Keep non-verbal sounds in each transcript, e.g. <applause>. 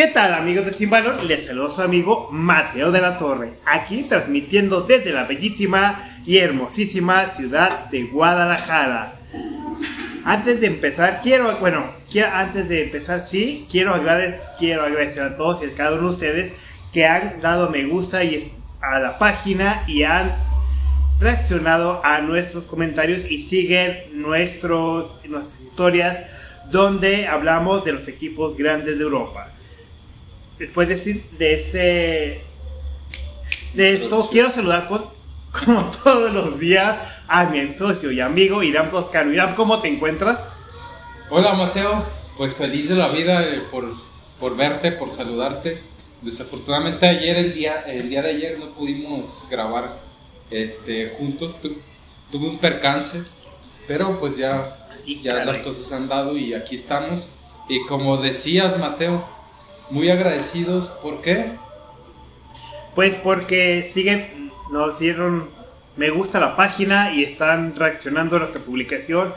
¿Qué tal amigos de Sin Valor? Les saludo su amigo Mateo de la Torre, aquí transmitiendo desde la bellísima y hermosísima ciudad de Guadalajara. Antes de empezar, quiero, bueno, antes de empezar, sí, quiero quiero agradecer a todos y a cada uno de ustedes que han dado me gusta a la página y han reaccionado a nuestros comentarios y siguen nuestros, nuestras historias donde hablamos de los equipos grandes de Europa. Después de este, de, este, de esto, quiero saludar con, <laughs> como todos los días a mi socio y amigo Irán Toscano. Irán, ¿cómo te encuentras? Hola Mateo, pues feliz de la vida eh, por, por verte, por saludarte. Desafortunadamente ayer, el día, el día de ayer no pudimos grabar este, juntos. tuve un percance, pero pues ya, ya las cosas han dado y aquí estamos. Y como decías Mateo, muy agradecidos. ¿Por qué? Pues porque siguen, nos dieron me gusta la página y están reaccionando a nuestra publicación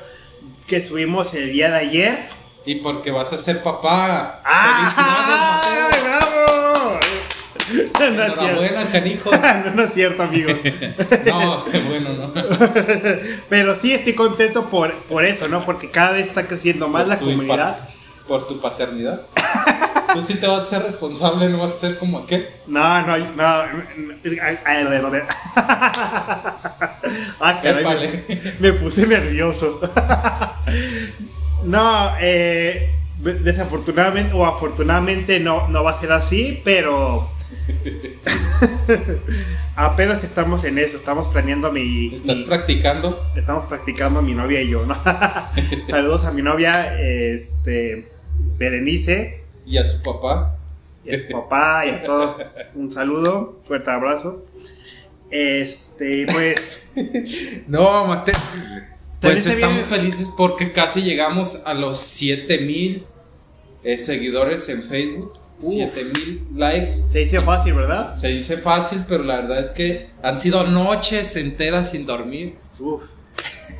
que subimos el día de ayer. Y porque vas a ser papá. ¡Ah! ¡Felicidades, Mateo! ¡Bravo! Enhorabuena, canijo. <laughs> no, no es cierto, amigos. <laughs> no, bueno, no. <laughs> Pero sí estoy contento por, por eso, ¿no? Porque cada vez está creciendo más la comunidad. Por tu paternidad. <laughs> Tú sí te vas a ser responsable, no vas a ser como aquel. No, no, no. <laughs> Ah, caray, me, puse nervioso. <laughs> no, eh, desafortunadamente o afortunadamente no, no va a ser así, pero apenas estamos en eso, estamos planeando mi... ¿Estás practicando? Estamos practicando mi novia y yo, ¿no? Saludos a mi novia, este, Berenice. Y a su papá. Y a su papá y a todos. Un saludo, fuerte abrazo. Este, pues. <laughs> no, Mateo. Pues estamos felices porque casi llegamos a los 7000 eh, seguidores en Facebook. 7000 likes. Se dice fácil, ¿verdad? Se dice fácil, pero la verdad es que han sido noches enteras sin dormir. Uf.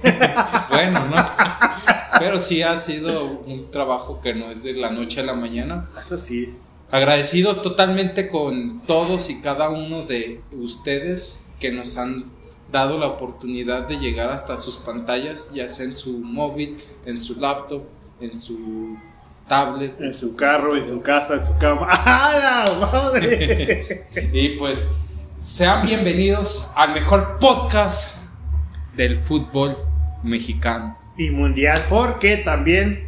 <laughs> bueno, ¿no? <laughs> Pero sí ha sido un trabajo que no es de la noche a la mañana. Eso sí. Agradecidos totalmente con todos y cada uno de ustedes que nos han dado la oportunidad de llegar hasta sus pantallas, ya sea en su móvil, en su laptop, en su tablet. En su carro, en su casa, en su cama. <laughs> ¡Ah, la madre! <laughs> y pues sean bienvenidos al mejor podcast del fútbol mexicano. Y mundial, porque también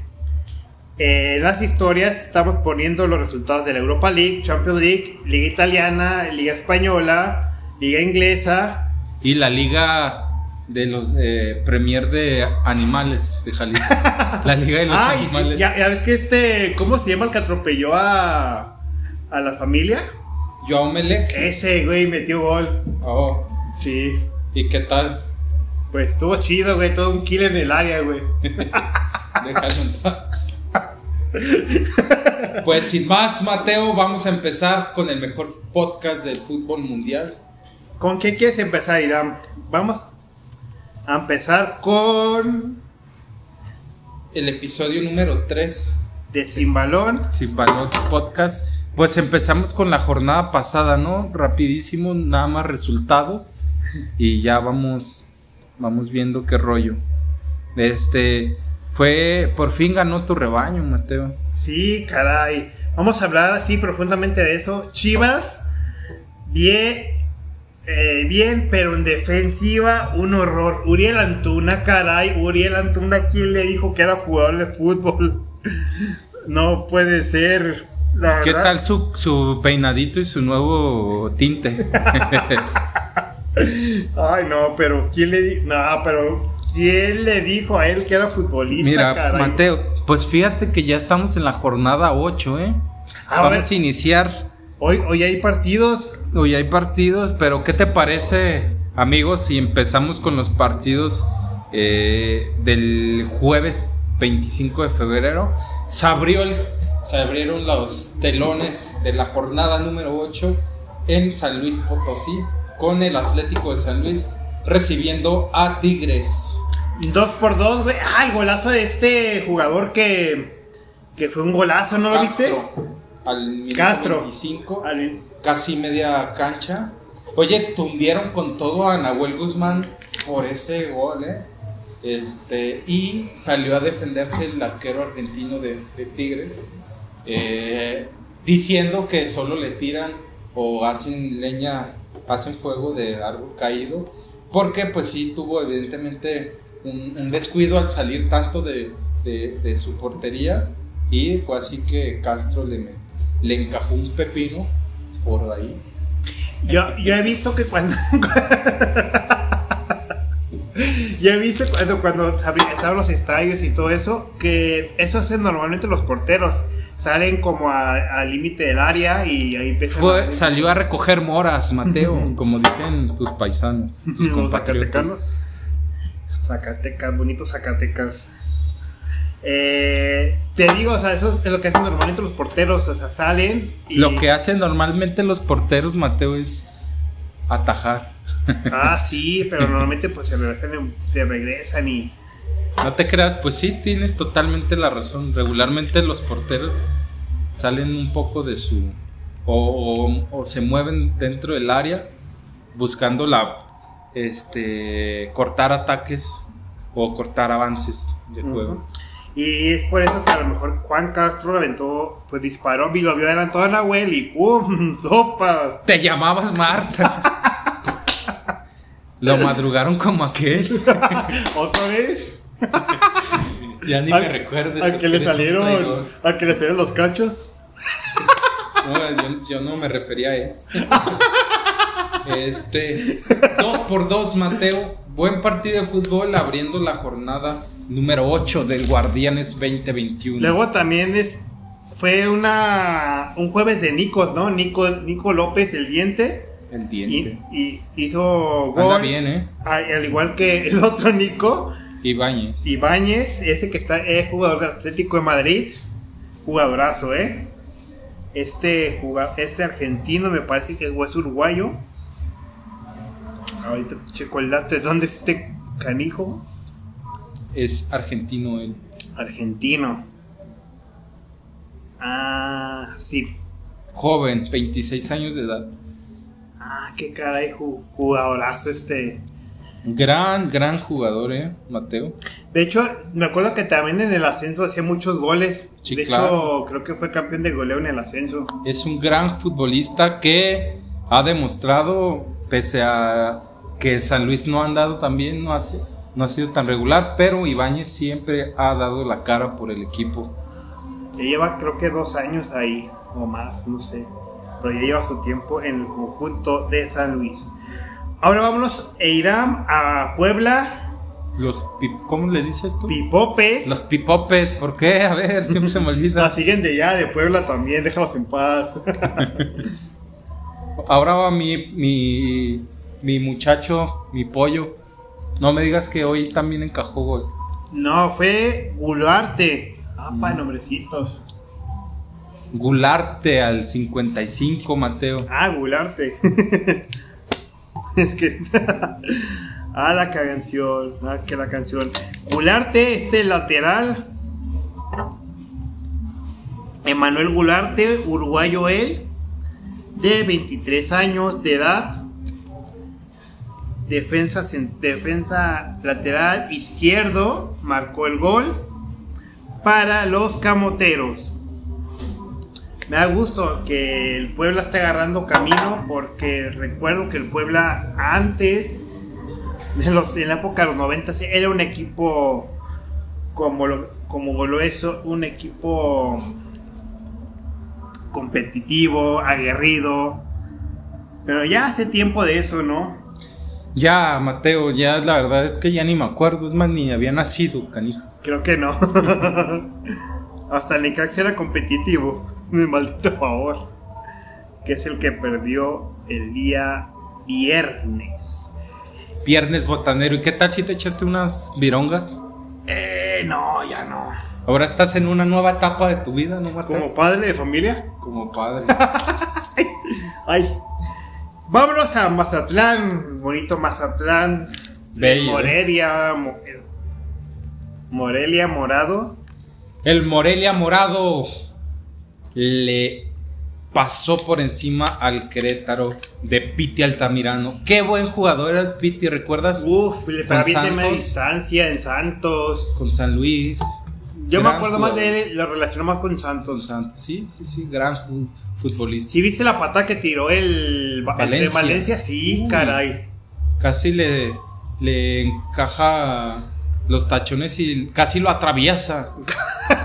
en las historias estamos poniendo los resultados de la Europa League, Champions League, Liga Italiana, Liga Española, Liga Inglesa. Y la Liga de los eh, Premier de Animales de Jalisco. la Liga de los <laughs> Animales. Ya, ya, ves que este, ¿cómo se llama el que atropelló a, a la familia? Joao Melec. Ese güey metió gol. Oh. Sí. ¿Y qué tal? Pues estuvo chido, güey, todo un kill en el área, güey. <laughs> Déjalo entrar. Pues sin más, Mateo, vamos a empezar con el mejor podcast del fútbol mundial. ¿Con qué quieres empezar, Irán? Vamos a empezar con el episodio número 3 de Sin Balón. Sin Balón Podcast. Pues empezamos con la jornada pasada, ¿no? Rapidísimo, nada más resultados. Y ya vamos vamos viendo qué rollo. Este, fue, por fin ganó tu rebaño, Mateo. Sí, caray. Vamos a hablar así profundamente de eso. Chivas, bien, eh, bien, pero en defensiva, un horror. Uriel Antuna, caray. Uriel Antuna, ¿quién le dijo que era jugador de fútbol? <laughs> no puede ser. ¿Qué tal su, su peinadito y su nuevo tinte? <laughs> Ay, no, pero ¿quién le No, pero ¿quién le dijo a él que era futbolista? Mira, Mateo, pues fíjate que ya estamos en la jornada 8, ¿eh? A Vamos a iniciar. Hoy, hoy hay partidos. Hoy hay partidos, pero ¿qué te parece, amigos, si empezamos con los partidos eh, del jueves 25 de febrero? Se, abrió el, se abrieron los telones de la jornada número 8 en San Luis Potosí con el Atlético de San Luis recibiendo a Tigres. Dos por dos, güey. Ah, el golazo de este jugador que, que fue un golazo, ¿no lo viste? al minuto Castro. 25, Al- casi media cancha. Oye, tundieron con todo a Nahuel Guzmán por ese gol, ¿eh? Este, y salió a defenderse el arquero argentino de, de Tigres, eh, diciendo que solo le tiran o hacen leña, hacen fuego de árbol caído, porque pues sí tuvo evidentemente un, descuido al salir tanto de, de- de su portería y fue así que Castro le, le encajó un pepino por ahí. Yo, yo he visto que cuando. <laughs> <laughs> yo he visto cuando, cuando estaban los estadios y todo eso, que eso hacen normalmente los porteros. Salen como al límite del área y ahí empiezan Fue, a- salió a recoger moras, Mateo, como dicen tus paisanos, <laughs> tus los compatriotas. zacatecanos. Zacatecas, bonitos Zacatecas. Eh, te digo, o sea, eso es lo que hacen normalmente los porteros, o sea, salen y... Lo que hacen normalmente los porteros, Mateo, es atajar. Ah, sí, pero normalmente pues se regresan, se regresan y... No te creas, pues sí, tienes totalmente la razón. Regularmente los porteros salen un poco de su... o, o- o se mueven dentro del área buscando la... este... cortar ataques o cortar avances de juego. Y es por eso que a lo mejor Juan Castro lo aventó, pues disparó y lo vio adelantado a Nahuel y ¡pum! <laughs> ¡Sopas! Te llamabas Marta. <laughs> Lo madrugaron como aquel. <laughs> ¿Otra vez? <laughs> Ya ni ¿A- me recuerdes. ¿A que le salieron, a que le salieron los cachos? <laughs> No, yo, yo no me refería a él. Este, dos por dos, Mateo. Buen partido de fútbol abriendo la jornada número 8 del Guardianes 2021. Luego también es fue una un jueves de Nicos, ¿no? Nico, Nico López, el diente. El Y, diente. y hizo Anda gol. bien, ¿eh? Al, al igual que el otro Nico, Ibáñez. Ibáñez, ese que está, es jugador del Atlético de Madrid. Jugadorazo, ¿eh? Este, este argentino me parece que es, uruguayo. Ahorita checo el dato de dónde es este canijo. Es argentino él. Argentino. Ah, sí. Joven, 26 años de edad. Ah, qué caray, ju- jugadorazo este. Gran, gran jugador, ¿eh? Mateo. De hecho, me acuerdo que también en el ascenso hacía muchos goles. Sí, de claro. hecho, creo que fue campeón de goleo en el ascenso. Es un gran futbolista que ha demostrado, pese a que San Luis no ha andado tan bien, no ha, no ha sido tan regular, pero Ibáñez siempre ha dado la cara por el equipo. Ya lleva creo que dos años ahí, o más, no sé. Pero ya lleva su tiempo en el conjunto de San Luis. Ahora vámonos e irán a Puebla, Los, ¿cómo le dices tú? Pipopes. Los pipopes, ¿por qué? A ver, siempre se me <laughs> La olvida. siguen de allá, de Puebla también, déjalos en paz. <laughs> Ahora va mi, mi, mi muchacho, mi pollo. No me digas que hoy también encajó gol. no, fue Guluarte. Ah, pa, nombrecitos. Gularte al 55, Mateo. Ah, Gularte. <laughs> es que. <laughs> ah, la canción. Ah, que la canción. Gularte, este lateral. Emanuel Gularte, uruguayo él, de 23 años de edad. Defensa, defensa lateral izquierdo, marcó el gol para los camoteros. Me da gusto que el Puebla esté agarrando camino porque recuerdo que el Puebla antes, de los, en la época de los 90, era un equipo como lo, como lo es un equipo competitivo, aguerrido. Pero ya hace tiempo de eso, ¿no? Ya, Mateo, ya la verdad es que ya ni me acuerdo. Es más, ni había nacido, canijo. Creo que no. <laughs> Hasta Necaxa era competitivo. <laughs> Mi maldito favor. Que es el que perdió el día viernes. Viernes botanero. ¿Y qué tal si te echaste unas virongas? Eh, no, ya no. Ahora estás en una nueva etapa de tu vida, ¿no, Mateo? Como padre de familia. Como padre. <laughs> Ay. Vámonos a Mazatlán. Bonito Mazatlán. Bello, ¿eh? Morelia. Mo- Morelia Morado. El Morelia Morado le pasó por encima al Querétaro de Piti Altamirano. Qué buen jugador era Piti, ¿recuerdas? Uf, le pegaba bien de media Santos. distancia en Santos. Con San Luis. Yo me acuerdo más de él, lo relaciono más con Con Santos. Santos, sí, sí, sí, gran futbolista. Si viste la pata que tiró el, Va- el de Valencia. Valencia, sí, caray. Casi le, le encaja los tachones y casi lo atraviesa.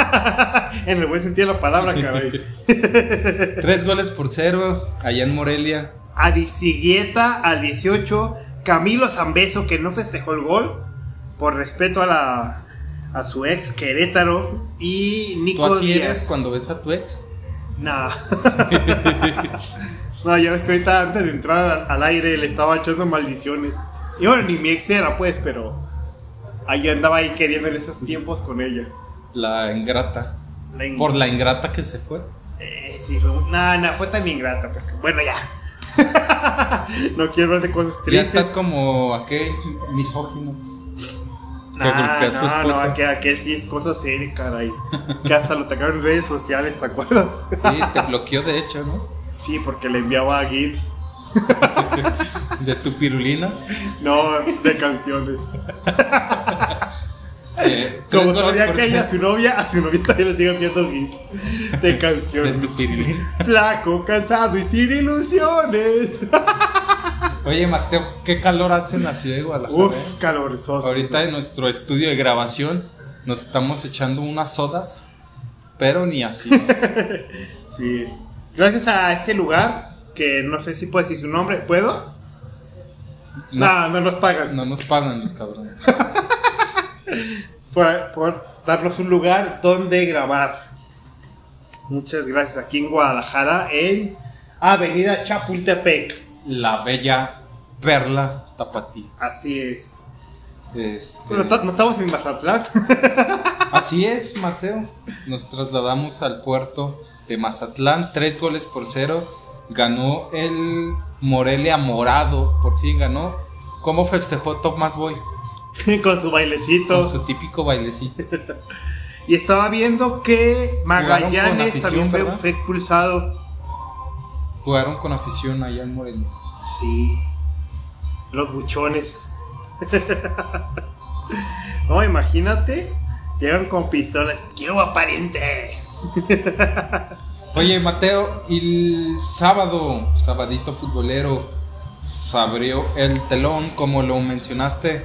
<laughs> en el buen sentido de la palabra, caray. <laughs> Tres goles por cero allá en Morelia. Aristigueta al 18, Camilo Zambeso que no festejó el gol por respeto a la a su ex Querétaro y ¿Tú Nico así eres cuando ves a tu ex? Nah. <laughs> no, ya ves que ahorita antes de entrar al aire le estaba echando maldiciones. Y bueno, ni mi ex era pues, pero ahí andaba ahí queriendo en esos tiempos con ella. La ingrata. La Por la ingrata que se fue. Eh, sí, fue, no, no, fue tan ingrata. porque- bueno, ya. <laughs> no quiero hablar de cosas Ya tristes. estás como aquel misógino. Nah, a su no, no, aquel, aquel sí es cosa seria, caray. Que hasta lo atacaron en redes sociales, ¿te acuerdas? Sí, te bloqueó de hecho, ¿no? sí, porque le enviaba GIFs. <laughs> De tu pirulina. No, de canciones. <laughs> Eh, Como todavía que a su novia, a su novia todavía le sigue enviando GIFs de De canciones. tu pirulina. Flaco, cansado y sin ilusiones. <laughs> Oye, Mateo, ¿qué calor hace en la ciudad de Guadalajara? Uf, eh? caloroso. Ahorita en nuestro estudio de grabación nos estamos echando unas sodas, pero ni así. Sí. Gracias a este lugar, que no sé si puedo decir su nombre, ¿puedo? No, No, no nos pagan. no nos pagan los cabrones. <laughs> por, por darnos un lugar donde grabar. Muchas gracias. Aquí en Guadalajara, en Avenida Chapultepec. La bella perla tapatía. Así es. Este, está- no estamos en Mazatlán. <laughs> Así es, Mateo. Nos trasladamos al puerto de Mazatlán, tres goles por cero. Ganó el Morelia Morado, por fin ganó. ¿Cómo festejó Tomás Boy? <laughs> con su bailecito. Con su típico bailecito. <laughs> Y estaba viendo que Magallanes afición, también fue, fue expulsado. Jugaron con afición allá en Morelia. Sí. Los buchones. <laughs> no, imagínate. Llegan con pistolas. ¡Quiero aparente! Oye, Mateo, el sábado, sabadito futbolero, se abrió el telón, como lo mencionaste,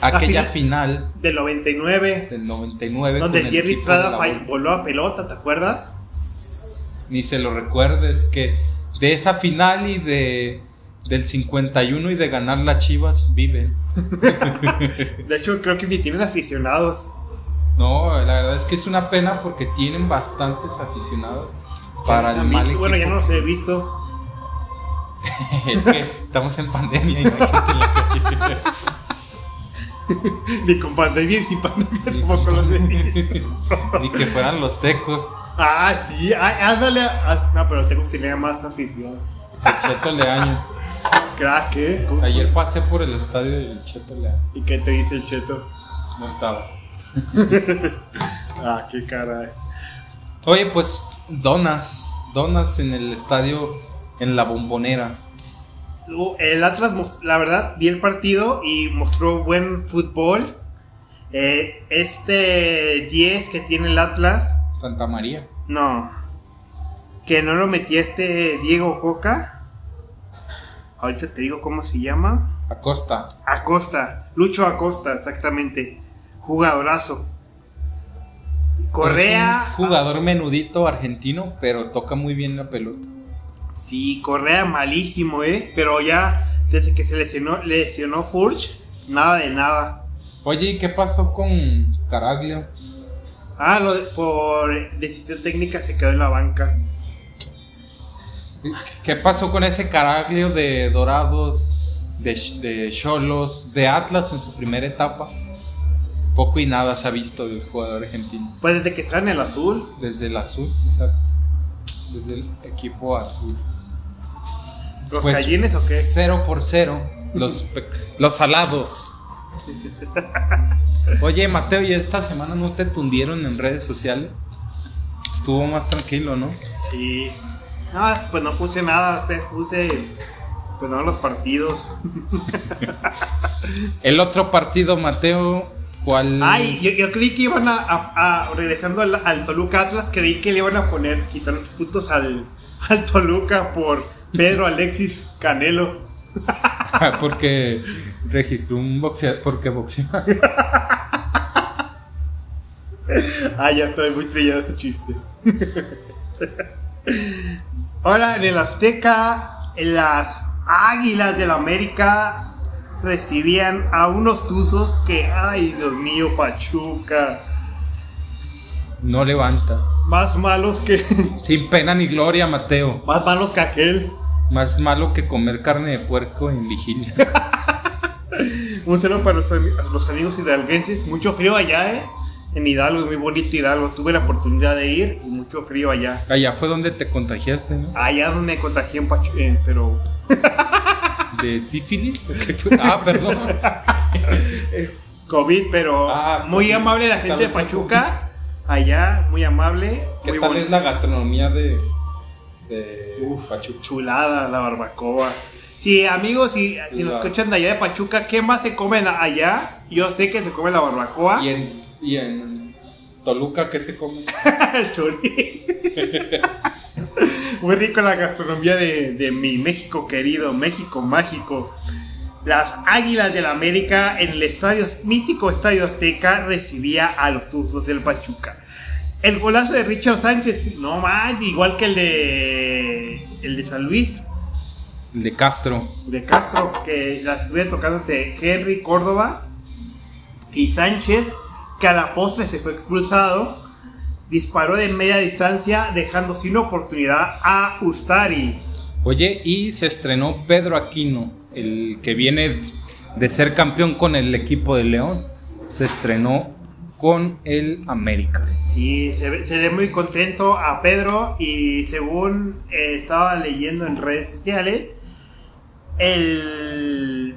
aquella final Del 99. del 99. Donde el Jerry Estrada voló a pelota, ¿te acuerdas? Ni se lo recuerdes, que de esa final y de del 51 y de ganar las Chivas viven. <laughs> De hecho, creo que ni tienen aficionados. No, la verdad es que es una pena porque tienen bastantes aficionados para el mal. Bueno, ya no los he visto. <laughs> Es que estamos en pandemia, imagínate en la calle. Ni con pandemia ni sin pandemia tampoco los he. Ni que fueran los tecos. Ah, sí. ándale. ah, no, pero tengo tenía más afición. Cheto Leaño. Crack, ¿eh? Ayer pasé por el estadio del Cheto Leaño. ¿Y qué te dice el cheto? No estaba. <laughs> Ah, qué caray. Oye, pues donas. Donas en el estadio, en la bombonera. Uh, El Atlas, la verdad, vi el partido y mostró buen fútbol. Eh, este 10 que tiene el Atlas, Santa María. no. Que no lo metía este Diego Coca. Ahorita te digo cómo se llama. Acosta. Acosta. Lucho Acosta, exactamente. Jugadorazo. Correa. Es un jugador menudito argentino, pero toca muy bien la pelota. Sí, Correa malísimo, ¿eh? Pero ya, desde que se lesionó, lesionó Furch, nada de nada. Oye, ¿y qué pasó con Caraglio? Ah, lo de- por decisión técnica se quedó en la banca. ¿Qué pasó con ese Caraglio de Dorados, de Cholos, de Atlas en su primera etapa? Poco y nada se ha visto del jugador argentino. Pues desde que está en el azul. Desde el azul, exacto. Desde el equipo azul. ¿Los Pues, gallines o qué? Cero por cero. Los, los salados. Oye, Mateo, ¿y esta semana no te tundieron en redes sociales? estuvo más tranquilo, ¿no? Sí. No, pues no puse nada, puse pues no los partidos. El otro partido, Mateo, ¿cuál? Ay, yo, yo creí que iban a, a- a- regresando al, al Toluca Atlas, creí que le iban a poner, quitar los puntos al, <laughs> al Toluca por Pedro Alexis Canelo. <laughs> porque registró un boxeador, porque boxeó. <laughs> Ah, ya estoy muy trillado ese chiste. Ahora, en el Azteca, las Águilas del América recibían a unos tuzos que, ay, Dios mío, Pachuca, No levanta. más malos que, <laughs> Sin pena ni gloria, Mateo. más malos que aquel. Más malo que comer carne de puerco en vigilia. <laughs> Un saludo para los, amigos hidalguenses. Mucho frío allá, ¿eh? En Hidalgo, muy bonito Hidalgo. Tuve la oportunidad de ir y mucho frío allá. Allá fue donde te contagiaste, ¿no? Allá donde me contagié en Pachuca, eh, pero <laughs> ¿De sífilis? <laughs> Ah, perdón. <laughs> COVID, pero Ah, muy COVID. amable la ¿Qué gente de Pachuca. Allá, muy amable. ¿Qué muy tal bonito. es la gastronomía de, de Uf, Pachuca? chulada la barbacoa. Sí, amigos, si, si nos Las- escuchan de allá de Pachuca, ¿qué más se comen allá? Yo sé que se come la barbacoa. ¿Y en, y en Toluca qué se come? <laughs> El. Muy rico la gastronomía de, de mi México querido, México mágico. Las Águilas del América en el estadio, mítico Estadio Azteca recibía a los Tuzos del Pachuca. El golazo de Richard Sánchez, no más, igual que el de el de San Luis, El de Castro. de Castro, que la estuve tocando de Henry Córdoba y Sánchez, que a la postre se fue expulsado, disparó de media distancia, dejando sin oportunidad a Ustari. Oye, y se estrenó Pedro Aquino, el que viene de ser campeón con el equipo de León. Se estrenó con el América. Sí, se ve, se ve muy contento a Pedro y según eh, estaba leyendo en redes sociales, el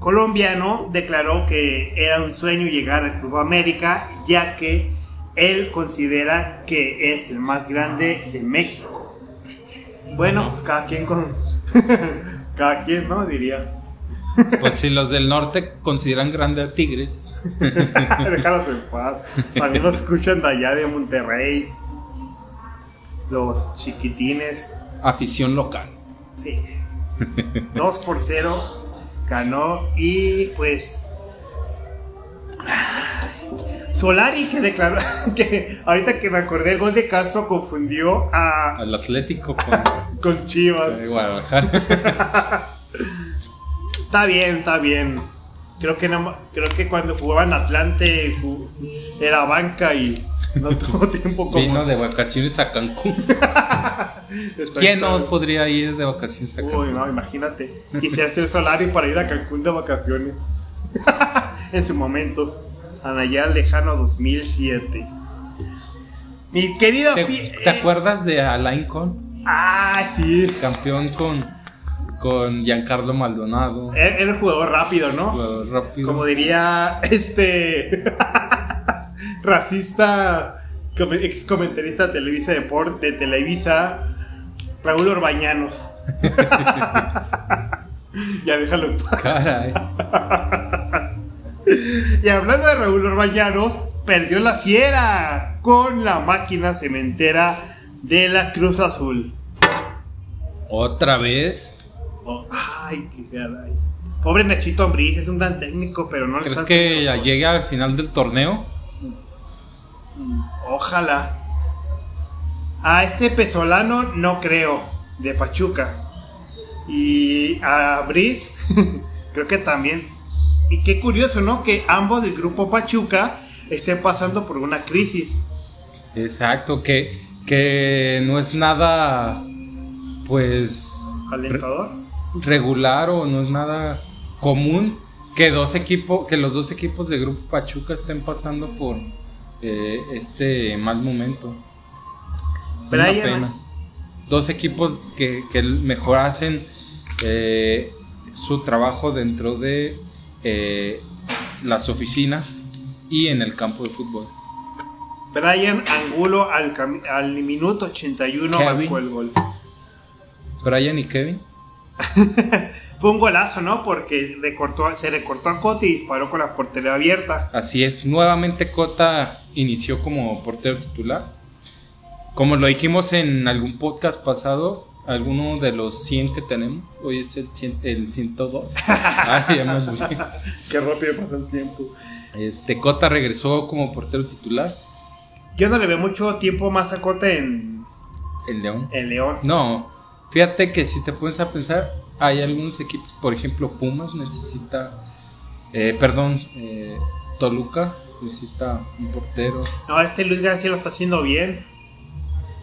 colombiano declaró que era un sueño llegar al Club América, ya que él considera que es el más grande de México. Bueno, pues cada quien con... <laughs> cada quien, ¿no? Diría. Pues si los del norte consideran grande a Tigres. Déjalos en paz. También nos escuchan de allá de Monterrey. Los chiquitines. Afición local. Sí. 2 por 0 ganó y pues Solari que declaró <laughs> que ahorita que me acordé el gol de Castro confundió a Al Atlético con <laughs> con Chivas. eh, Guadalajara. <laughs> Está bien, está bien. Creo que no- creo que cuando jugaban Atlante era banca y no tuvo tiempo como Vino de vacaciones a Cancún. ¿Quién no podría ir de vacaciones a Uy, Cancún? no, imagínate. Quisiera ser Solari para ir a Cancún de vacaciones. <laughs> en su momento. En allá lejano 2007. Mi querido. ¿Te, te eh, acuerdas de Alain Con? Ah, sí. Campeón con, con Giancarlo Maldonado. Era un jugador rápido, ¿no? Jugador rápido. Como diría <laughs> este. <laughs> racista. Ex comentarista de Televisa Deporte, de Televisa. Raúl Orbañanos. <laughs> ya déjalo en paz. Caray. <laughs> Y hablando de Raúl Orbañanos, perdió la fiera con la máquina cementera de la Cruz Azul. ¿Otra vez? Oh, ay, qué caray. Pobre Nachito Ambriz, es un gran técnico, pero no ¿Crees que ya llegue al final del torneo? Ojalá. A este Pesolano no creo, de Pachuca. Y a Briz, <laughs> creo que también. Y qué curioso, ¿no? Que ambos del grupo Pachuca estén pasando por una crisis. Exacto, que, que no es nada, pues, Alentador. regular o no es nada común que dos equipos, que los dos equipos de Grupo Pachuca estén pasando por eh, este mal momento. Una Brian, pena. Dos equipos que, que mejor hacen eh, su trabajo dentro de eh, las oficinas y en el campo de fútbol. Brian Angulo al, minuto 81 Kevin. marcó el gol. Brian y Kevin. <laughs> Fue un golazo, ¿no? Porque recortó, se recortó a Coti y disparó con la portería abierta. Así es, nuevamente Cota inició como portero titular. Como lo dijimos en algún podcast pasado, alguno de los 100 que tenemos, hoy es el, 100 el 102. <laughs> Ay, ya me olvidé. Qué rápido pasó el tiempo. Este, Cota regresó como portero titular Yo no le veo mucho tiempo más a Cota en, en León. en León. No, fíjate que si te pones a pensar, hay algunos equipos, por ejemplo, Pumas necesita, eh, perdón, eh, Toluca necesita un portero. No, este Luis García lo está haciendo bien.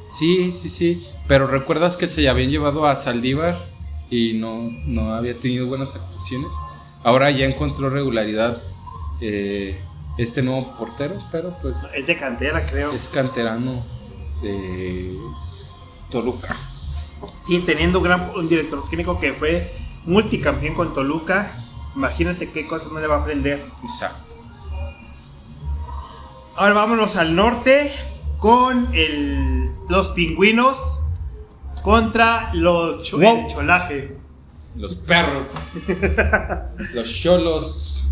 Sí, sí, sí, pero recuerdas que se habían llevado a Saldívar y no, no había tenido buenas actuaciones. Ahora ya encontró regularidad eh, este nuevo portero, pero pues Es de cantera, creo. es canterano de Toluca. Sí, teniendo un gran un director técnico que fue multicampeón con Toluca. Imagínate qué cosas no le va a aprender. Exacto. Ahora vámonos al norte con el, los pingüinos contra los cho- Wow. el cholaje. Los perros. <laughs> Los cholos.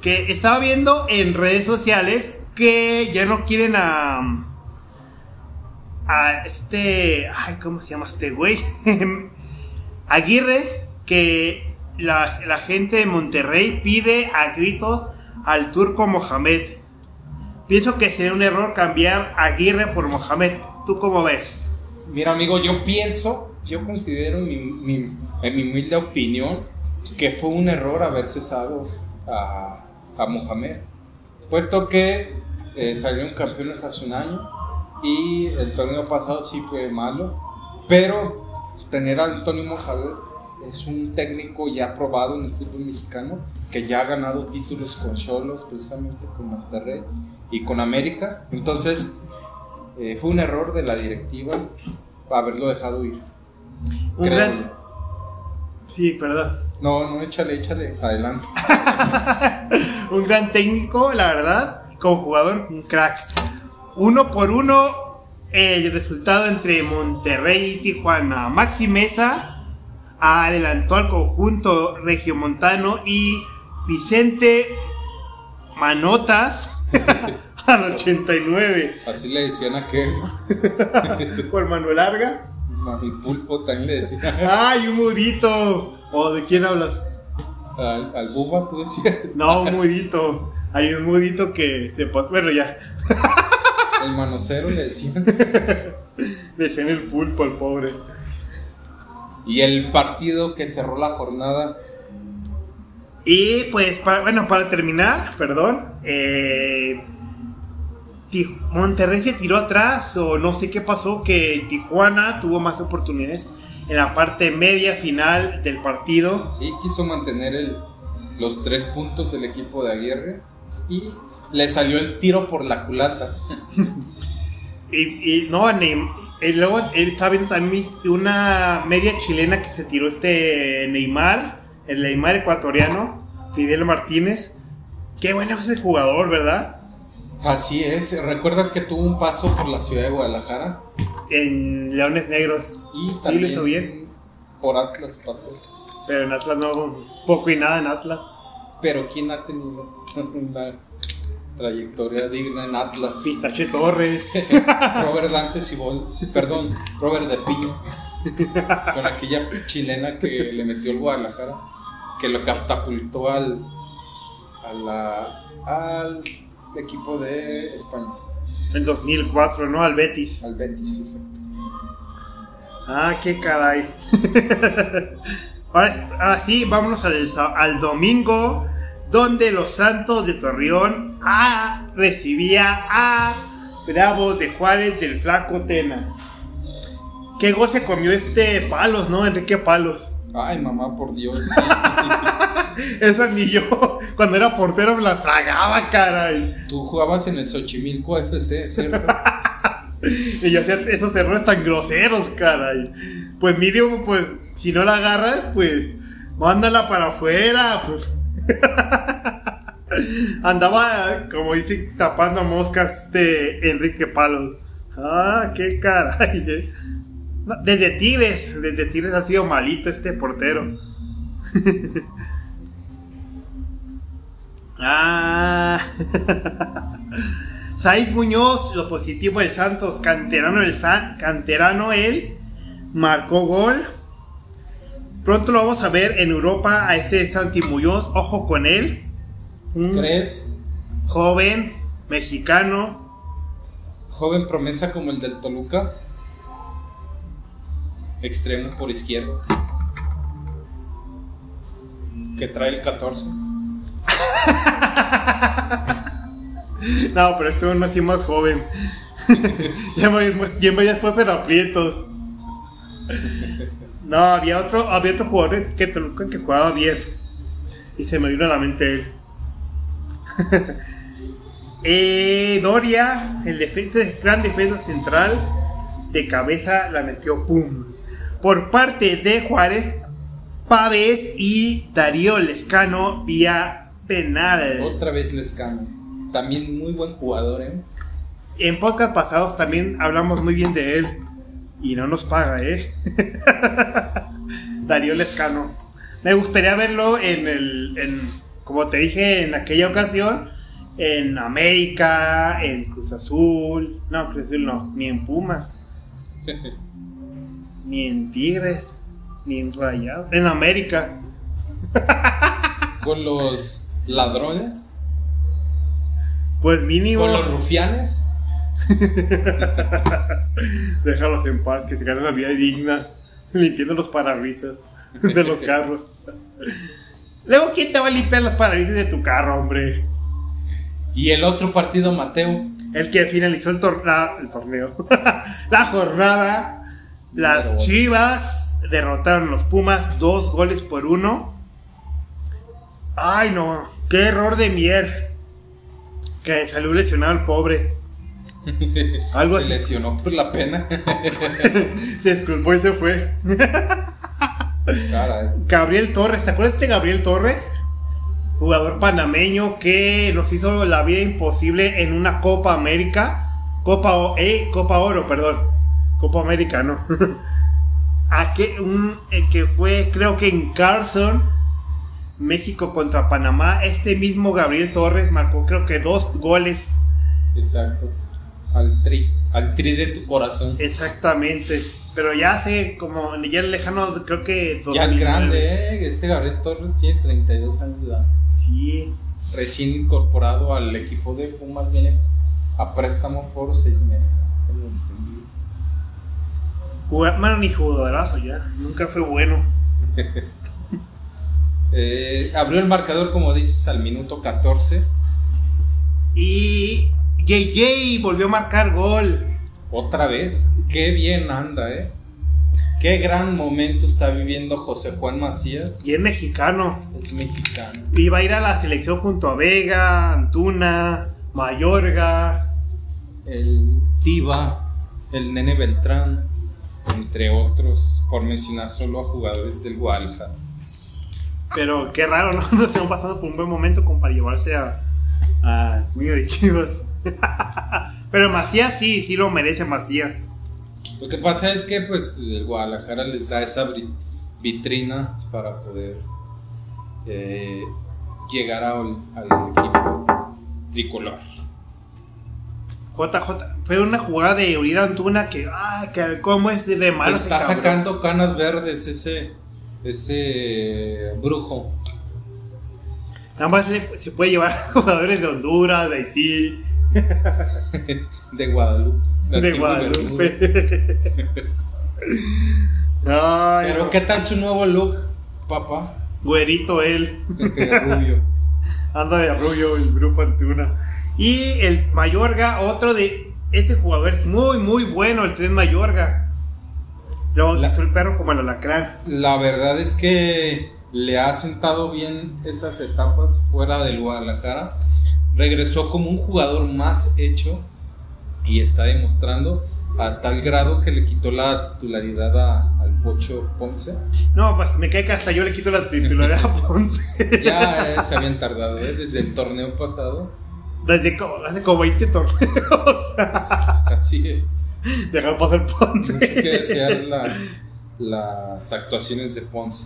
Que estaba viendo en redes sociales que ya no quieren a. A este. Ay, ¿cómo se llama este güey? <laughs> Aguirre. Que la, la gente de Monterrey pide a gritos al turco Mohamed. Pienso que sería un error cambiar a Aguirre por Mohamed. ¿Tú cómo ves? Mira, amigo, yo pienso, yo considero mi, mi- en mi humilde opinión que fue un error haber cesado a, a Mohamed, puesto que eh, salieron campeones hace un año y el torneo pasado sí fue malo, pero tener a Antonio Mohamed es un técnico ya probado en el fútbol mexicano que ya ha ganado títulos con Cholos, precisamente con Monterrey y con América, entonces eh, fue un error de la directiva haberlo dejado ir. Un creo gran-. Sí, perdón. No, no, échale, échale, adelante. <laughs> Un gran técnico, la verdad. Como jugador, un crack. Uno por uno, el resultado entre Monterrey y Tijuana. Maxi Mesa adelantó al conjunto regiomontano y Vicente Manotas <laughs> al 89. Así le decían a aquel, <laughs> Por Manuel Larga. el pulpo también le decían, ¡Ay, un mudito! ¿O de quién hablas? al, al buba tú decías, No, un mudito. Hay un mudito que se pasó. Bueno, ya. el manocero le decían. <laughs> Le decían el pulpo al pobre. Y el partido que cerró la jornada, Y pues, para, bueno, para terminar, perdón, eh, Monterrey se tiró atrás o no sé qué pasó, que Tijuana tuvo más oportunidades en la parte media final del partido. sí, quiso mantener el, los tres puntos el equipo de Aguirre y le salió el tiro por la culata. <laughs> Y, y no, Neym- y luego él estaba viendo también una media chilena que se tiró este Neymar, el Neymar ecuatoriano, Fidel Martínez. Qué bueno es ese jugador, ¿verdad? Así es, ¿recuerdas que tuvo un paso por la ciudad de Guadalajara? En Leones Negros. Y Sí, también lo hizo bien. por Atlas pasó. Pero en Atlas no, poco y nada en Atlas. Pero ¿quién ha tenido <laughs> una trayectoria digna en Atlas? Pistache Torres. <laughs> Robert Dante Cibol, perdón, Robert de Piño, <laughs> con aquella chilena que le metió el Guadalajara, que lo catapultó al, a la- al equipo de España, en 2004, ¿no? Al Betis. al Betis. exacto. Ah, qué caray. <laughs> ahora, ahora sí, vámonos al, al domingo, donde los Santos de Torreón ah, recibía a Bravos de Juárez del Flaco Tena. ¿Qué gol se comió este Palos, no? Enrique Palos. Ay, mamá, por Dios. <laughs> Esa ni yo, cuando era portero, me la tragaba, caray. Tú jugabas en el Xochimilco FC, ¿cierto? <laughs> Y yo hacía esos errores tan groseros, caray. Pues mínimo, pues, si no la agarras, pues, mándala para afuera, pues. <laughs> Andaba, como dice, tapando moscas de Enrique Palos. Ah, qué caray. eh. No, Desde Tigres, desde Tigres ha sido malito este portero. <laughs> ah. <laughs> Saiz Muñoz, lo positivo del Santos, canterano el San, canterano él, marcó gol. Pronto lo vamos a ver en Europa a este Santi Muñoz, ojo con él. Un ¿Crees? joven, mexicano, Joven promesa como el del Toluca. Extremo por izquierda. Que trae el 14. <laughs> No, pero este uno así más joven. <laughs> ya me ya me después en aprietos. No, había otro, había otro jugador que Toluca que jugaba bien. Y se me vino a la mente él. <laughs> Eh, Doria, el defensa, gran defensa central, de cabeza la metió pum. Por parte de Juárez, Pávez y Darío Lescano vía penal. Otra vez Lescano. También muy buen jugador, ¿eh? En podcast pasados también hablamos muy bien de él. Y no nos paga, ¿eh? <laughs> Darío Lescano. Me gustaría verlo en el. En, como te dije en aquella ocasión. En América, en Cruz Azul. No, Cruz Azul no. Ni en Pumas. <laughs> ni en Tigres. Ni en Rayados. En América. Con los ladrones. Pues mínimo. Con los rufianes. <laughs> Déjalos en paz, que se ganen la vida digna, limpiando los parabrisas de los carros. <laughs> Luego, ¿quién te va a limpiar los parabrisas de tu carro, hombre? Y el otro partido, Mateo. El que finalizó el, tor- la- el torneo, <laughs> la jornada, las Pero- chivas derrotaron a los Pumas dos goles por uno. Ay, no, qué error de Mier. Que salió lesionado el pobre. <laughs> Algo Se así. lesionó por la pena. <laughs> Se disculpó y se fue. Caray. Gabriel Torres, ¿te acuerdas de Gabriel Torres? Jugador panameño que nos hizo la vida imposible en una Copa América. Copa, O- eh, Copa Oro, perdón. Copa América, no. <laughs> A que, un, eh, que fue, creo que en Carson, México contra Panamá. Este mismo Gabriel Torres marcó, creo que dos goles. Exacto. Al tri. Al tri de tu corazón. Exactamente. Pero ya hace como, ya lejano, creo que. Ya es 2009. grande, ¿eh? Este Gabriel Torres tiene 32 años de edad. Sí. Recién incorporado al equipo de Pumas, viene a préstamo por 6 meses. Tengo entendido. Juga- Bueno, ni jugadorazo ya. Nunca fue bueno. <laughs> Eh, abrió el marcador, como dices, al minuto 14. Y JJ volvió a marcar gol. Otra vez. Qué bien anda, ¿eh? Qué gran momento está viviendo José Juan Macías. Y es mexicano. Es mexicano. Iba a ir a la selección junto a Vega, Antuna, Mayorga. El Tiva, el Nene Beltrán, entre otros, por mencionar solo a jugadores del Guadalajara. Pero qué raro, ¿no? <laughs> No están pasando por un buen momento como para llevarse a, a niño de Chivas. <laughs> Pero Macías sí, sí lo merece Macías. Lo que pasa es que pues el Guadalajara les da esa vitrina para poder eh, llegar al, al equipo tricolor. JJ, fue una jugada de Uriel Antuna que, ah, que cómo es de malo. ese Está sacando canas verdes ese, ese brujo. Nada más se, se puede llevar a <laughs> jugadores de Honduras, de Haití, <laughs> de Guadalupe. de. Guadalupe. <laughs> Pero no. ¿qué tal su nuevo look, papá? Güerito él. Rubio. Anda de arroyo el grupo Antuna. Y el Mayorga, otro de. Este jugador es muy, muy bueno, el tren Mayorga. Lo hizo el perro como el alacrán. La verdad es que le ha sentado bien esas etapas fuera del Guadalajara. Regresó como un jugador más hecho y está demostrando a tal grado que le quitó la titularidad a- al Pocho Ponce. No, pues me cae que hasta yo le quito la titularidad a <laughs> Ponce. Ya eh, se habían tardado, ¿eh? desde el torneo pasado. Desde como, hace como 20 torneos. <laughs> Así es. Dejar pasar Ponce. Mucho que desear la- las actuaciones de Ponce.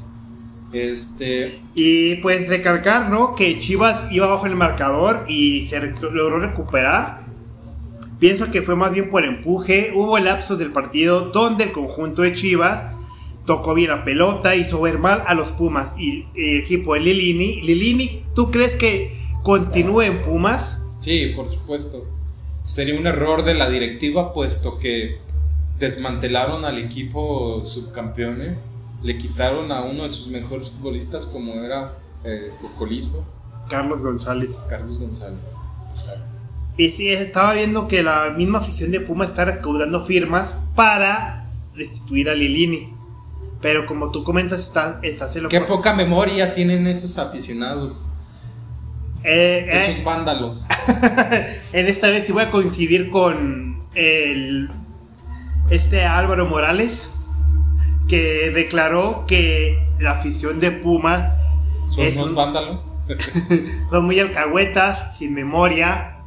Este, Y pues recalcar, ¿no? Que Chivas iba bajo el marcador y se logró recuperar. Pienso que fue más bien por empuje. Hubo lapsos del partido donde el conjunto de Chivas tocó bien la pelota, hizo ver mal a los Pumas y el equipo de Lilini. Lilini, ¿tú crees que continúe en Pumas? Sí, por supuesto. Sería un error de la directiva, puesto que desmantelaron al equipo subcampeón. ¿eh? Le quitaron a uno de sus mejores futbolistas, como era el Cocolizo, Carlos González. Carlos González. Exacto. Y sí, estaba viendo que la misma afición de Pumas está recaudando firmas para destituir a Lilini. Pero como tú comentas, está, está se lo Qué poca memoria tienen esos aficionados, Eh, eh, esos vándalos. <laughs> en esta vez sí voy a coincidir con el este Álvaro Morales que declaró que la afición de Pumas Son Es unos un- vándalos. <laughs> son muy alcahuetas, sin memoria,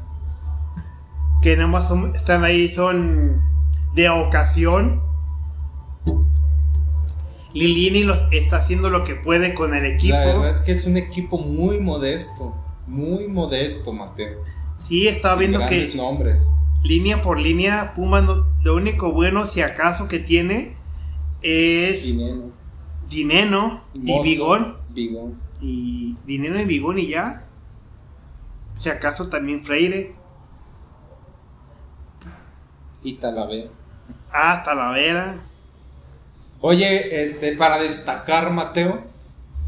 que nada más son- están ahí, son de ocasión. Lilini los, está haciendo lo que puede con el equipo. La verdad es que es un equipo muy modesto. Muy modesto, Mateo. Sí, estaba Sin viendo que nombres. línea por línea, Pumas no- lo único bueno, si acaso, que tiene es Dineno. Dineno y Bigón. Bigón. Y Dineno y Bigón y ya. Si acaso también Freire. Y Talavera. Ah, Talavera. Oye, este, para destacar, Mateo,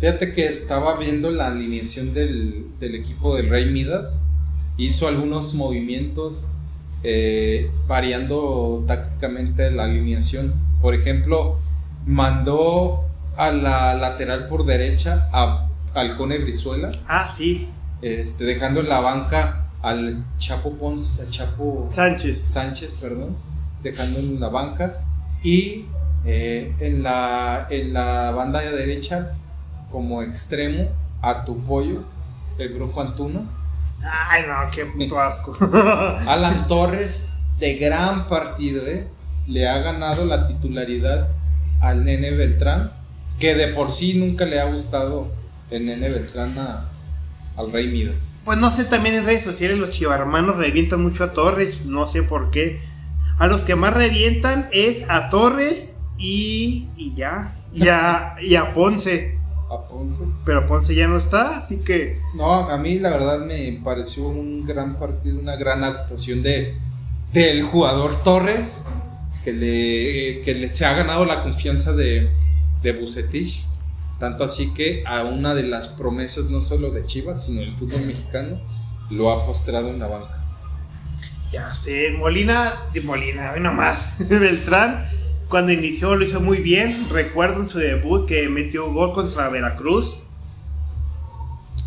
fíjate que estaba viendo la alineación del, del equipo del Rey Midas. Hizo algunos movimientos eh, variando tácticamente la alineación. Por ejemplo, mandó a la lateral por derecha a Halcone Brizuela, Ah, sí. este, dejando en la banca al Chapo Ponce, al Chapo Sánchez. Sánchez, perdón, dejando en la banca y eh, en, la, en la banda de derecha como extremo a tu pollo, el Brujo Antuna. Ay, no, qué puto <laughs> asco. Alan <laughs> Torres, de gran partido, ¿eh? le ha ganado la titularidad al Nene Beltrán, que de por sí nunca le ha gustado el Nene Beltrán a- al Rey Midas. Pues no sé, también en redes sociales los chivarmanos revientan mucho a Torres, no sé por qué. A los que más revientan es a Torres y, y ya. Y a, y a Ponce. A Ponce. Pero Ponce ya no está, así que No, a mí la verdad me pareció un gran partido, una gran actuación de del jugador Torres, que le, que le se ha ganado la confianza de, de Bucetich. Tanto así que a una de las promesas no solo de Chivas, sino del fútbol mexicano, lo ha postrado en la banca. ya sé. Molina, de Molina, hoy nomás. <laughs> Beltrán, cuando inició lo hizo muy bien. Recuerdo en su debut que metió gol contra Veracruz.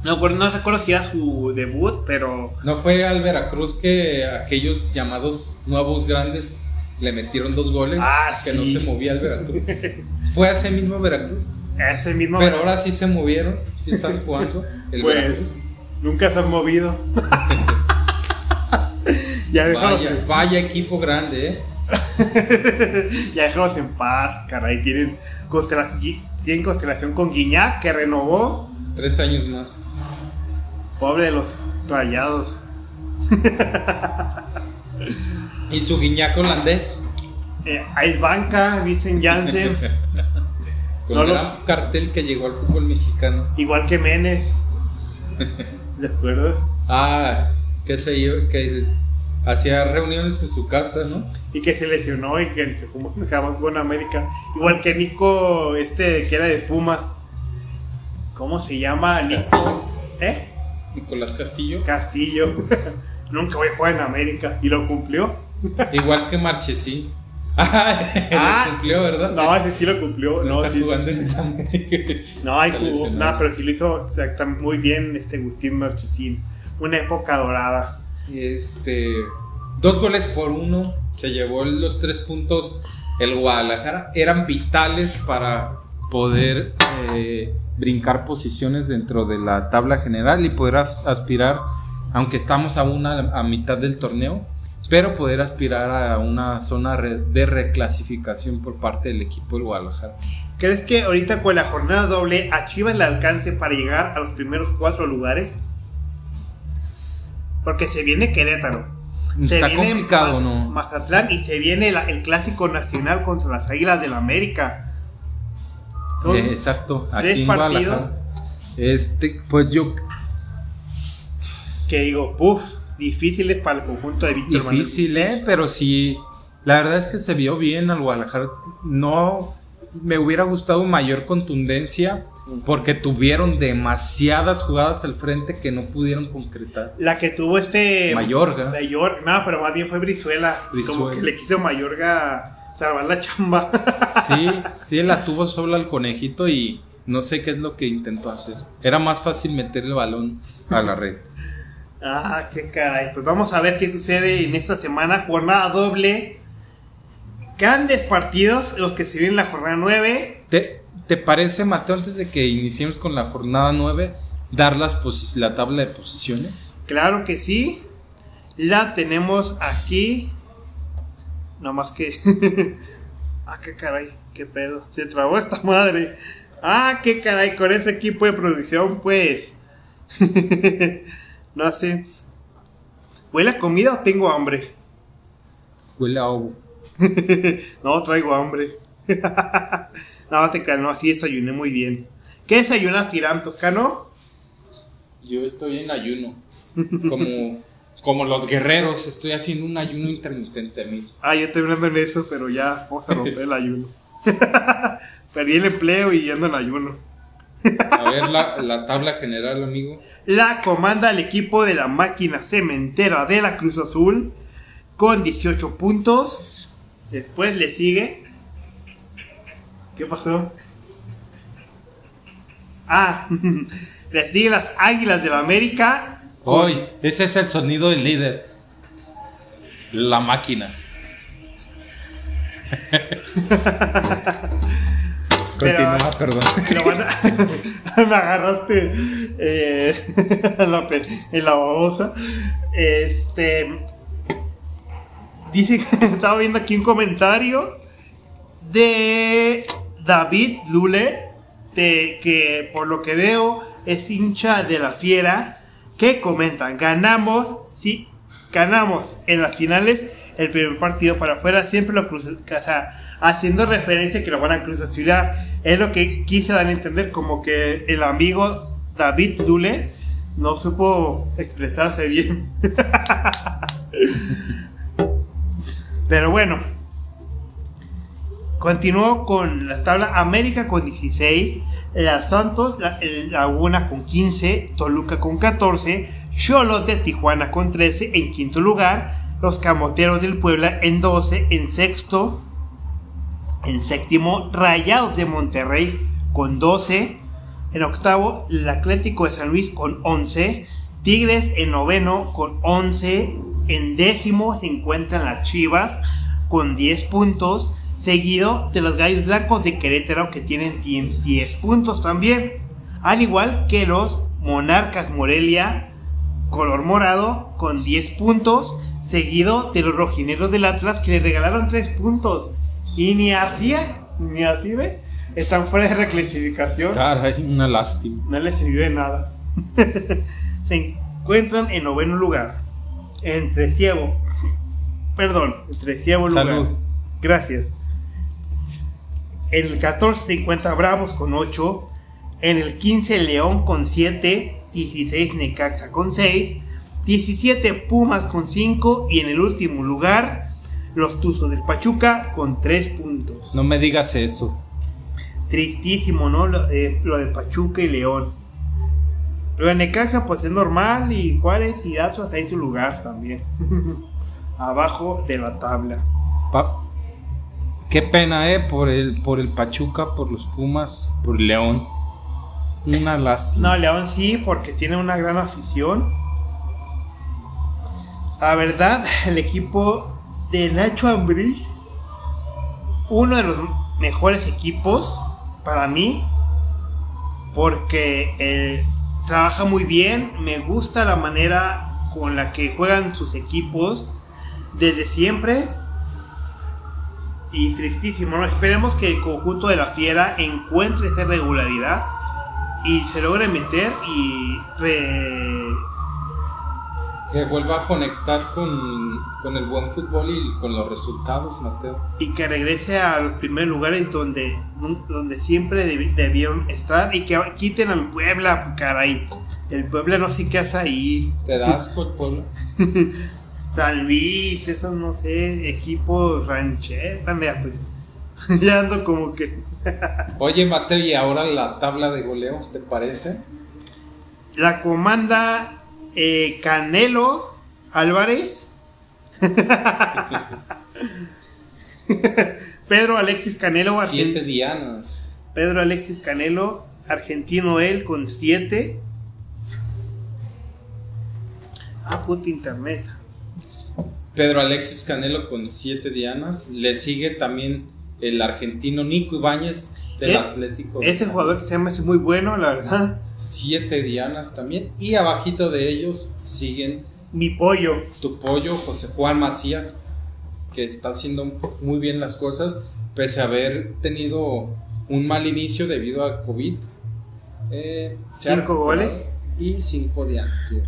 No, no recuerdo si era su debut, pero ¿No fue al Veracruz que aquellos llamados nuevos grandes le metieron dos goles Ah, que sí. no se movía el Veracruz? <laughs> Fue a ese mismo Veracruz. ese mismo. Pero ahora sí se movieron, sí están jugando el Veracruz. Pues nunca se han movido. <laughs> ya Vaya, vaya equipo grande, ¿eh? <laughs> ya déjalos en paz, caray. Tienen constelación, tienen constelación con Guiñac que renovó. Tres años más. Pobre de los rayados. <laughs> Y su guiñaco holandés, Eh, Ice Banca, dicen Jansen, <laughs> con No lo- gran cartel que llegó al fútbol mexicano. igual que Menes. ¿De acuerdo? Ah, que se iba- que hacía reuniones en su casa, ¿no? Y que se lesionó y que, que jugó- jamás jugó en América. Igual que Nico, este que era de Pumas. ¿Cómo se llama? Nico. ¿Eh? Nicolás Castillo. Castillo. <laughs> Nunca voy a jugar en América. Y lo cumplió. <laughs> Igual que Marchesín. Ah, <laughs> Ah. lo cumplió, ¿verdad? No, ese sí lo cumplió. No, está sí. jugando en el América. no ahí jugó. No, pero sí lo hizo exactamente muy bien este Agustín Marchesín. Una época dorada. Este. Dos goles por uno se llevó los tres puntos el Guadalajara. Eran vitales para poder eh, brincar posiciones dentro de la tabla general y poder aspirar, aunque estamos aún a, mitad del torneo, pero poder aspirar a una zona de reclasificación por parte del equipo del Guadalajara. ¿Crees que ahorita con la jornada doble a Chivas le alcance para llegar a los primeros cuatro lugares? Porque se viene Querétaro. Se Está complicado, ¿no? Mazatlán y se viene el clásico nacional contra las Águilas del la América. Eh, exacto. Aquí tres partidos. Este, pues yo. Que digo, puff, difíciles para el conjunto de Víctor Difícil, ¿eh? Pero sí. La verdad es que se vio bien al Guadalajara. No me hubiera gustado mayor contundencia porque tuvieron demasiadas jugadas al frente que no pudieron concretar. La que tuvo este Mayorga. Mayor, no, pero más bien fue Brizuela. Como que le quiso Mayorga salvar la chamba. <laughs> Sí, sí, la tuvo sola al conejito y no sé qué es lo que intentó hacer. Era más fácil meter el balón a la red. <laughs> ah, qué caray. Pues vamos a ver qué sucede en esta semana. Jornada doble grandes partidos los que se vienen en la jornada 9. ¿Te, ¿Te, parece, Mateo, antes de que iniciemos con la jornada 9, dar las la tabla de posiciones? Claro que sí. La tenemos aquí. No más que. <laughs> ah, qué caray, qué pedo. Se trabó esta madre. Ah, qué caray, con ese equipo de producción, pues. <laughs> no sé. ¿Huele a comida o tengo hambre? Huele a ovo. <laughs> no, traigo hambre. <laughs> no, te creas, no, así desayuné muy bien. ¿Qué desayunas, Tirán Toscano? Yo estoy en ayuno. Como, como los guerreros, estoy haciendo un ayuno intermitente a mí. Ah, yo estoy hablando en eso, pero ya vamos a romper el ayuno. <laughs> Perdí el empleo y yendo en ayuno. a ver la, la, tabla general, amigo. La comanda el equipo de la máquina cementera de la Cruz Azul con 18 puntos. Después le sigue. ¿Qué pasó? Ah, <laughs> le sigue las Águilas de la América. Hoy, ese es el sonido del líder. La máquina. <laughs> Continúa, perdón. <laughs> me agarraste eh, en, la, en la babosa. Este. Dice que estaba viendo aquí un comentario de David Lule, que por lo que veo es hincha de la fiera, que comentan, ganamos, sí, ganamos en las finales el primer partido para afuera, siempre lo cruz, haciendo referencia que lo van a cruz Es lo que quise dar a entender, como que el amigo David Lule no supo expresarse bien. <laughs> Pero bueno. Continuó con la tabla América con 16, la Santos, la, Laguna con 15, Toluca con 14, Cholos de Tijuana con 13 en quinto lugar, los Camoteros del Puebla en 12, en sexto, en séptimo, Rayados de Monterrey con 12, en octavo, el Atlético de San Luis con 11, Tigres en noveno con 11, en décimo se encuentran las Chivas con 10 puntos, seguido de los Gallos Blancos de Querétaro que tienen 10 puntos también, al igual que los Monarcas Morelia, color morado, con 10 puntos, seguido de los Rojineros del Atlas que le regalaron 3 puntos. Y ni así, ni así ve, están fuera de reclasificación. Caray, una lástima. No les sirvió de nada. <laughs> se encuentran en noveno lugar entre ciego Perdón, entre ciego lugar. Gracias. En el 14 se encuentra Bravos con 8. En el 15 León con 7. 16 Necaxa con 6. 17 Pumas con 5. Y en el último lugar los Tuzos del Pachuca con 3 puntos. No me digas eso. Tristísimo, ¿no? Lo, eh, lo de Pachuca y León. Lo de Necaxa pues es normal y Juárez y Dazos ahí su lugar también. <laughs> Abajo de la tabla. Qué pena, ¿eh? Por el, por el Pachuca, por los Pumas, por León. Una lástima. No, León sí, porque tiene una gran afición. La verdad, el equipo de Nacho Ambriz, uno de los mejores equipos para mí, porque eh, trabaja muy bien, me gusta la manera con la que juegan sus equipos desde siempre. Y tristísimo, ¿no? Esperemos que el conjunto de la Fiera encuentre esa regularidad y se logre meter y re- Que vuelva a conectar con, con el buen fútbol y con los resultados, Mateo. y que regrese a los primeros lugares donde, donde siempre debi- debieron estar y que quiten al Puebla, caray. El Puebla no sé qué hace ahí. ¿Te da asco el <laughs> Luis, esos no sé, equipos rancheros, pues. <laughs> ya ando como que. <laughs> Oye, Mateo, y ahora la tabla de goleo, ¿te parece? La comanda eh, Canelo Álvarez. <laughs> Pedro Alexis Canelo, Siete dianas. Pedro Alexis Canelo, argentino él con 7. Ah, puto internet. Pedro Alexis Canelo con siete dianas. Le sigue también el argentino Nico Ibáñez del Eh, Atlético. de Este San jugador que se llama es muy bueno, la verdad. Siete dianas también. Y abajito de ellos siguen Mi pollo. tu pollo, José Juan Macías, que está haciendo muy bien las cosas, pese a haber tenido un mal inicio debido al COVID. Eh, se Cinco goles. Y cinco dianas. sí.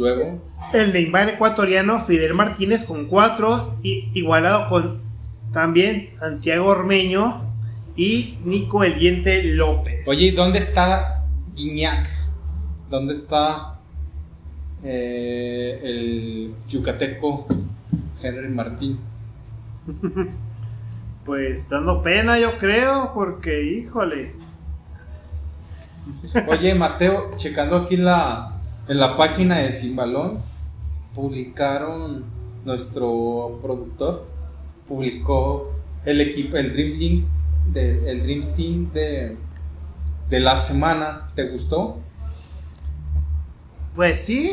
Luego, El Neymar ecuatoriano, Fidel Martínez con 4. Igualado con también Santiago Ormeño y Nico El Diente López. oye, ¿y dónde está Guiñac? ¿Dónde está eh, el yucateco Henry Martín? <laughs> Pues dando pena, yo creo, porque híjole. Oye, Mateo, checando aquí la, en la página de Sin Balón, publicaron, nuestro productor publicó el equipo, el Dream Team, de, el Dream Team de, de la semana. ¿Te gustó? Pues sí.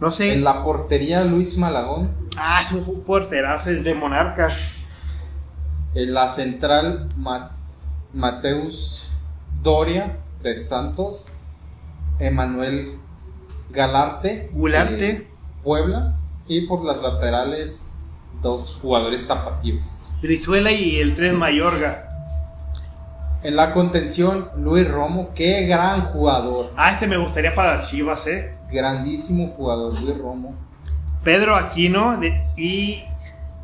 No sé. En la portería Luis Malagón, Ah, es un porterazo, es de Monarcas. en la central Ma- Mateus Doria de Santos, Emanuel Galarte, Gularte. Puebla, y por las laterales dos jugadores tapatíos. Brizuela y el 3 Mayorga. En la contención, Luis Romo, qué gran jugador, Ah, este me gustaría para las Chivas, eh. grandísimo jugador, Luis Romo. Pedro Aquino de- y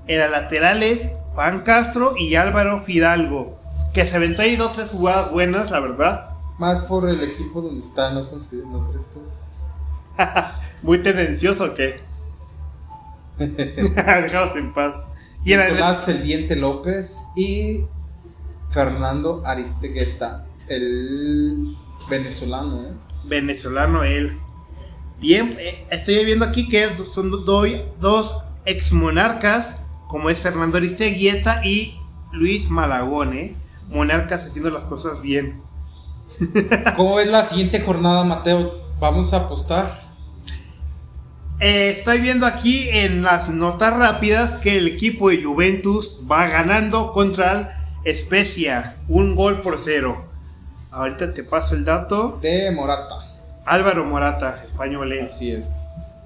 en las laterales Juan Castro y Álvaro Fidalgo. Que se aventó ahí dos tres jugadas buenas, la verdad. Más por el equipo donde está, ¿no, no crees tú? <laughs> Muy tendencioso que. <laughs> <laughs> Dejados en paz. Y en Nicolás El Diente López y Fernando Aristegueta, el venezolano, ¿eh? venezolano él. Bien, eh, estoy viendo aquí que son do- do- dos ex monarcas, como es Fernando Aristeguieta y Luis Malagón, ¿eh? Monarcas haciendo las cosas bien. <laughs> ¿Cómo ves la siguiente jornada, Mateo? ¿Vamos a apostar? Eh, estoy viendo aquí en las notas rápidas que el equipo de Juventus va ganando contra el Spezia, un gol por cero. Ahorita te paso el dato. De Morata. Álvaro Morata, español. ¿eh? Así es.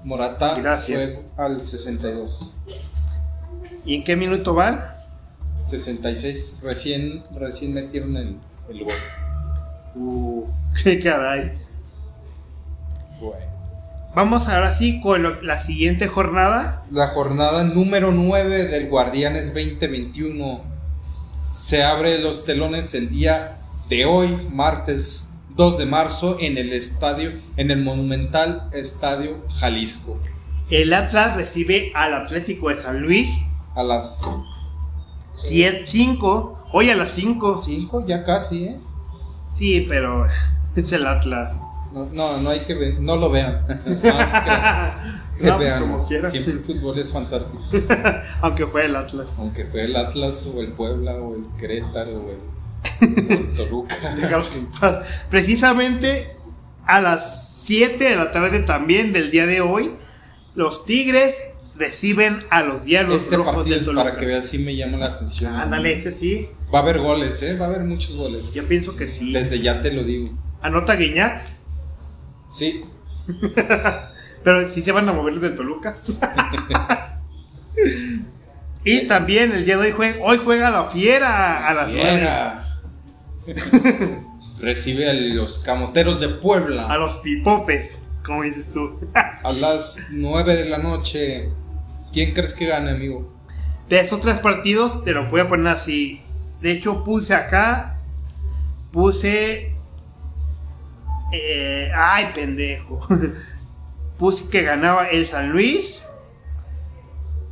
Morata Gracias. fue al 62. ¿Y en qué minuto van? 66. Recién, recién metieron el, el gol. Uh, <laughs> qué caray. Bueno. Vamos ahora sí con lo- la siguiente jornada. La jornada número 9 del Guardianes 2021 se abre los telones el día de hoy, martes 2 de marzo, en el estadio, en el monumental Estadio Jalisco. El Atlas recibe al Atlético de San Luis. A las 5. Hoy a las 5. 5, ya casi, ¿eh? Sí, pero <laughs> es el Atlas. No, no, no hay que ver, no lo vean. <laughs> Que- que <laughs> No, pues, vean. como quieran. Siempre el fútbol es fantástico. Aunque fue el Atlas. Aunque fue el Atlas o el Puebla o el Querétaro o el, o el Toluca. Déjalos en paz. Precisamente a las 7 de la tarde también del día de hoy, los Tigres reciben a los Diablos Este Rojos partido de es Toluca. para que veas, sí me llama la atención. Ándale, este sí. Va a haber goles, ¿eh? Va a haber muchos goles. Yo pienso que sí. Desde ya te lo digo. Anota Guiñac, Sí, <laughs> pero sí se van a mover los del Toluca. <laughs> y también el día de hoy juega, hoy juega la Fiera a las nueve. Fiera. <laughs> Recibe a los camoteros de Puebla A los pipopes, como dices tú. a las 9 de la noche. ¿Quién crees que gane, amigo? De esos tres partidos, te lo voy a poner así. De hecho, puse acá. Puse. eh, ay, pendejo. <laughs> puse que ganaba el San Luis.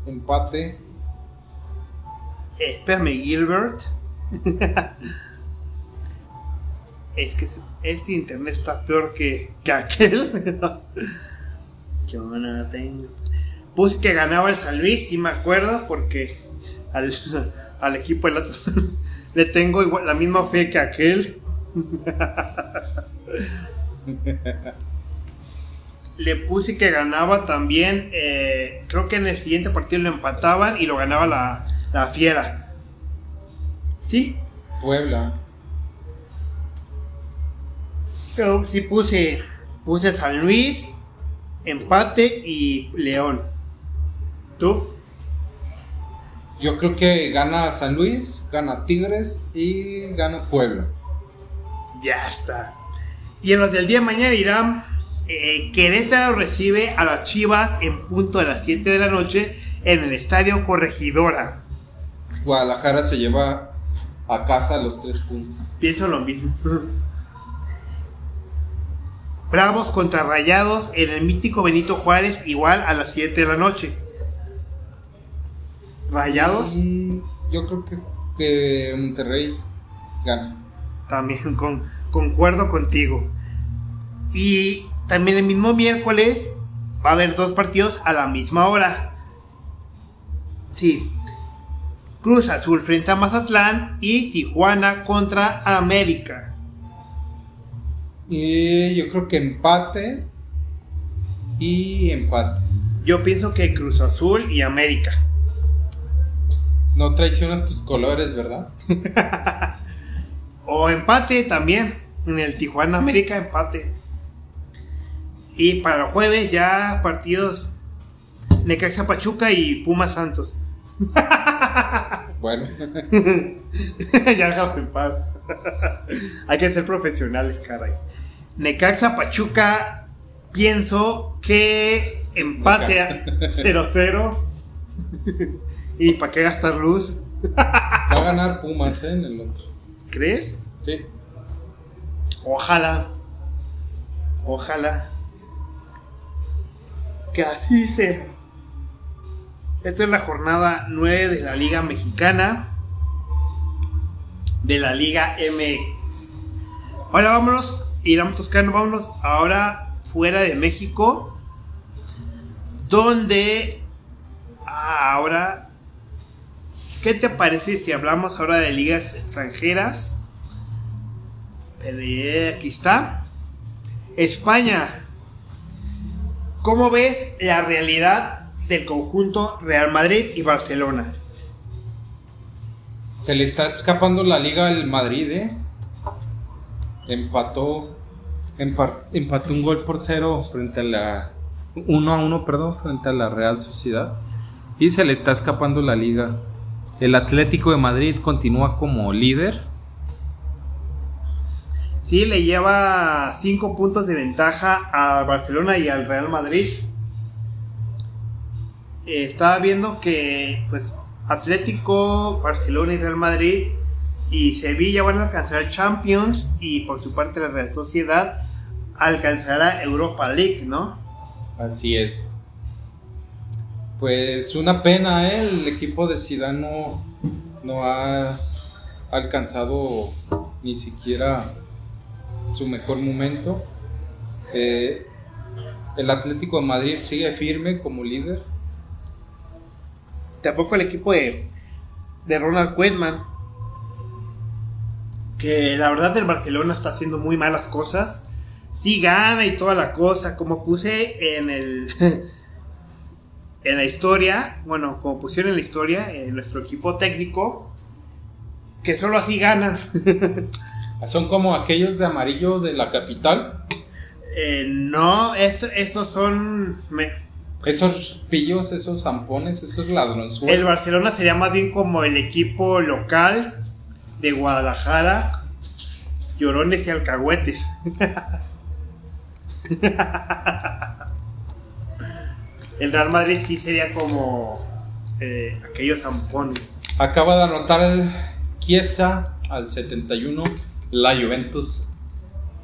Empate. Espérame, Gilbert. <laughs> es que este internet está peor que, que aquel. <laughs> Yo no tengo. Puse que ganaba el San Luis, sí me acuerdo, porque al, al equipo del Atlas <laughs> le tengo igual, la misma fe que aquel. <laughs> le puse que ganaba también, eh, creo que en el siguiente partido lo empataban y lo ganaba la, la Fiera. ¿Sí? Puebla. Pero sí puse, puse San Luis, empate y León. ¿Tú? Yo creo que gana San Luis, gana Tigres y gana Puebla. Ya está. Y en los del día de mañana irán. eh, Querétaro recibe a las Chivas en punto de las 7 de la noche en el Estadio Corregidora. Guadalajara se lleva a casa los tres puntos. Pienso lo mismo. Bravos contra Rayados en el mítico Benito Juárez, igual a las 7 de la noche. Rayados Mm, Yo creo que, que Monterrey gana. también con, concuerdo contigo. Y también el mismo miércoles va a haber dos partidos a la misma hora. Sí. Cruz Azul frente a Mazatlán y Tijuana contra América. Y yo creo que empate y empate. Yo pienso que Cruz Azul y América. No traicionas tus colores, ¿verdad? <laughs> O empate también. En el Tijuana América empate. Y para el jueves ya partidos Necaxa Pachuca y Puma Santos. <laughs> Bueno, <laughs> ya déjalo en paz. Hay que ser profesionales, caray. Necaxa Pachuca, pienso que empate a 0-0. ¿Y para qué gastar luz? va a ganar Pumas ¿eh? en el otro. ¿Crees? Sí. Ojalá. Ojalá. Que así sea. Esta es la jornada 9 de la Liga Mexicana. De la Liga MX. Ahora vámonos. Iramos Toscano, vámonos ahora fuera de México. Donde ah, ahora. ¿Qué te parece si hablamos ahora de ligas extranjeras? Eh, aquí está. España. ¿Cómo ves la realidad del conjunto Real Madrid y Barcelona? Se le está escapando la liga al Madrid, ¿eh? Empató. empa- empató un gol por cero frente a la. 1 a 1, perdón, frente a la Real Sociedad. Y se le está escapando la liga. El Atlético de Madrid continúa como líder. Sí, le lleva 5 puntos de ventaja a Barcelona y al Real Madrid. Estaba viendo que pues Atlético, Barcelona y Real Madrid y Sevilla van a alcanzar Champions y por su parte la Real Sociedad alcanzará Europa League, ¿no? Así es. Pues una pena, ¿eh? El equipo de Zidane no, no ha alcanzado ni siquiera su mejor momento. Eh, el Atlético de Madrid sigue firme como líder. Tampoco el equipo de, de Ronald Koeman. Que la verdad el Barcelona está haciendo muy malas cosas. Sí gana y toda la cosa. Como puse en el. <laughs> en la historia, bueno, como pusieron en la historia, en nuestro equipo técnico, que solo así ganan. <laughs> Son como aquellos de amarillo de la capital. Eh, no, esto- estos son... me- Esos pillos, esos zampones, esos ladronzuelos. el Barcelona sería más bien como el equipo local de Guadalajara, llorones y alcahuetes. <laughs> el Real Madrid sí sería como eh, aquellos zampones. Acaba de anotar el Chiesa al 71. La Juventus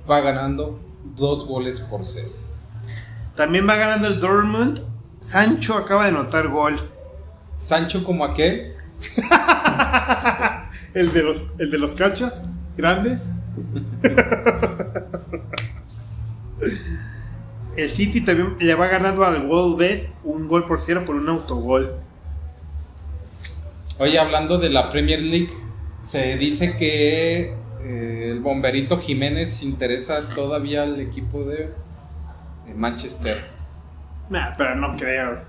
va ganando dos goles por cero. También va ganando el Dortmund. Sancho acaba de anotar gol. Sancho como aquel. <laughs> El de los, el de los cachos grandes. <laughs> el City también le va ganando al Wolves un gol por cero por un autogol. Oye, hablando de la Premier League, se dice que eh, el bomberito Jiménez interesa todavía al equipo de, de Manchester. Nah, pero no creo.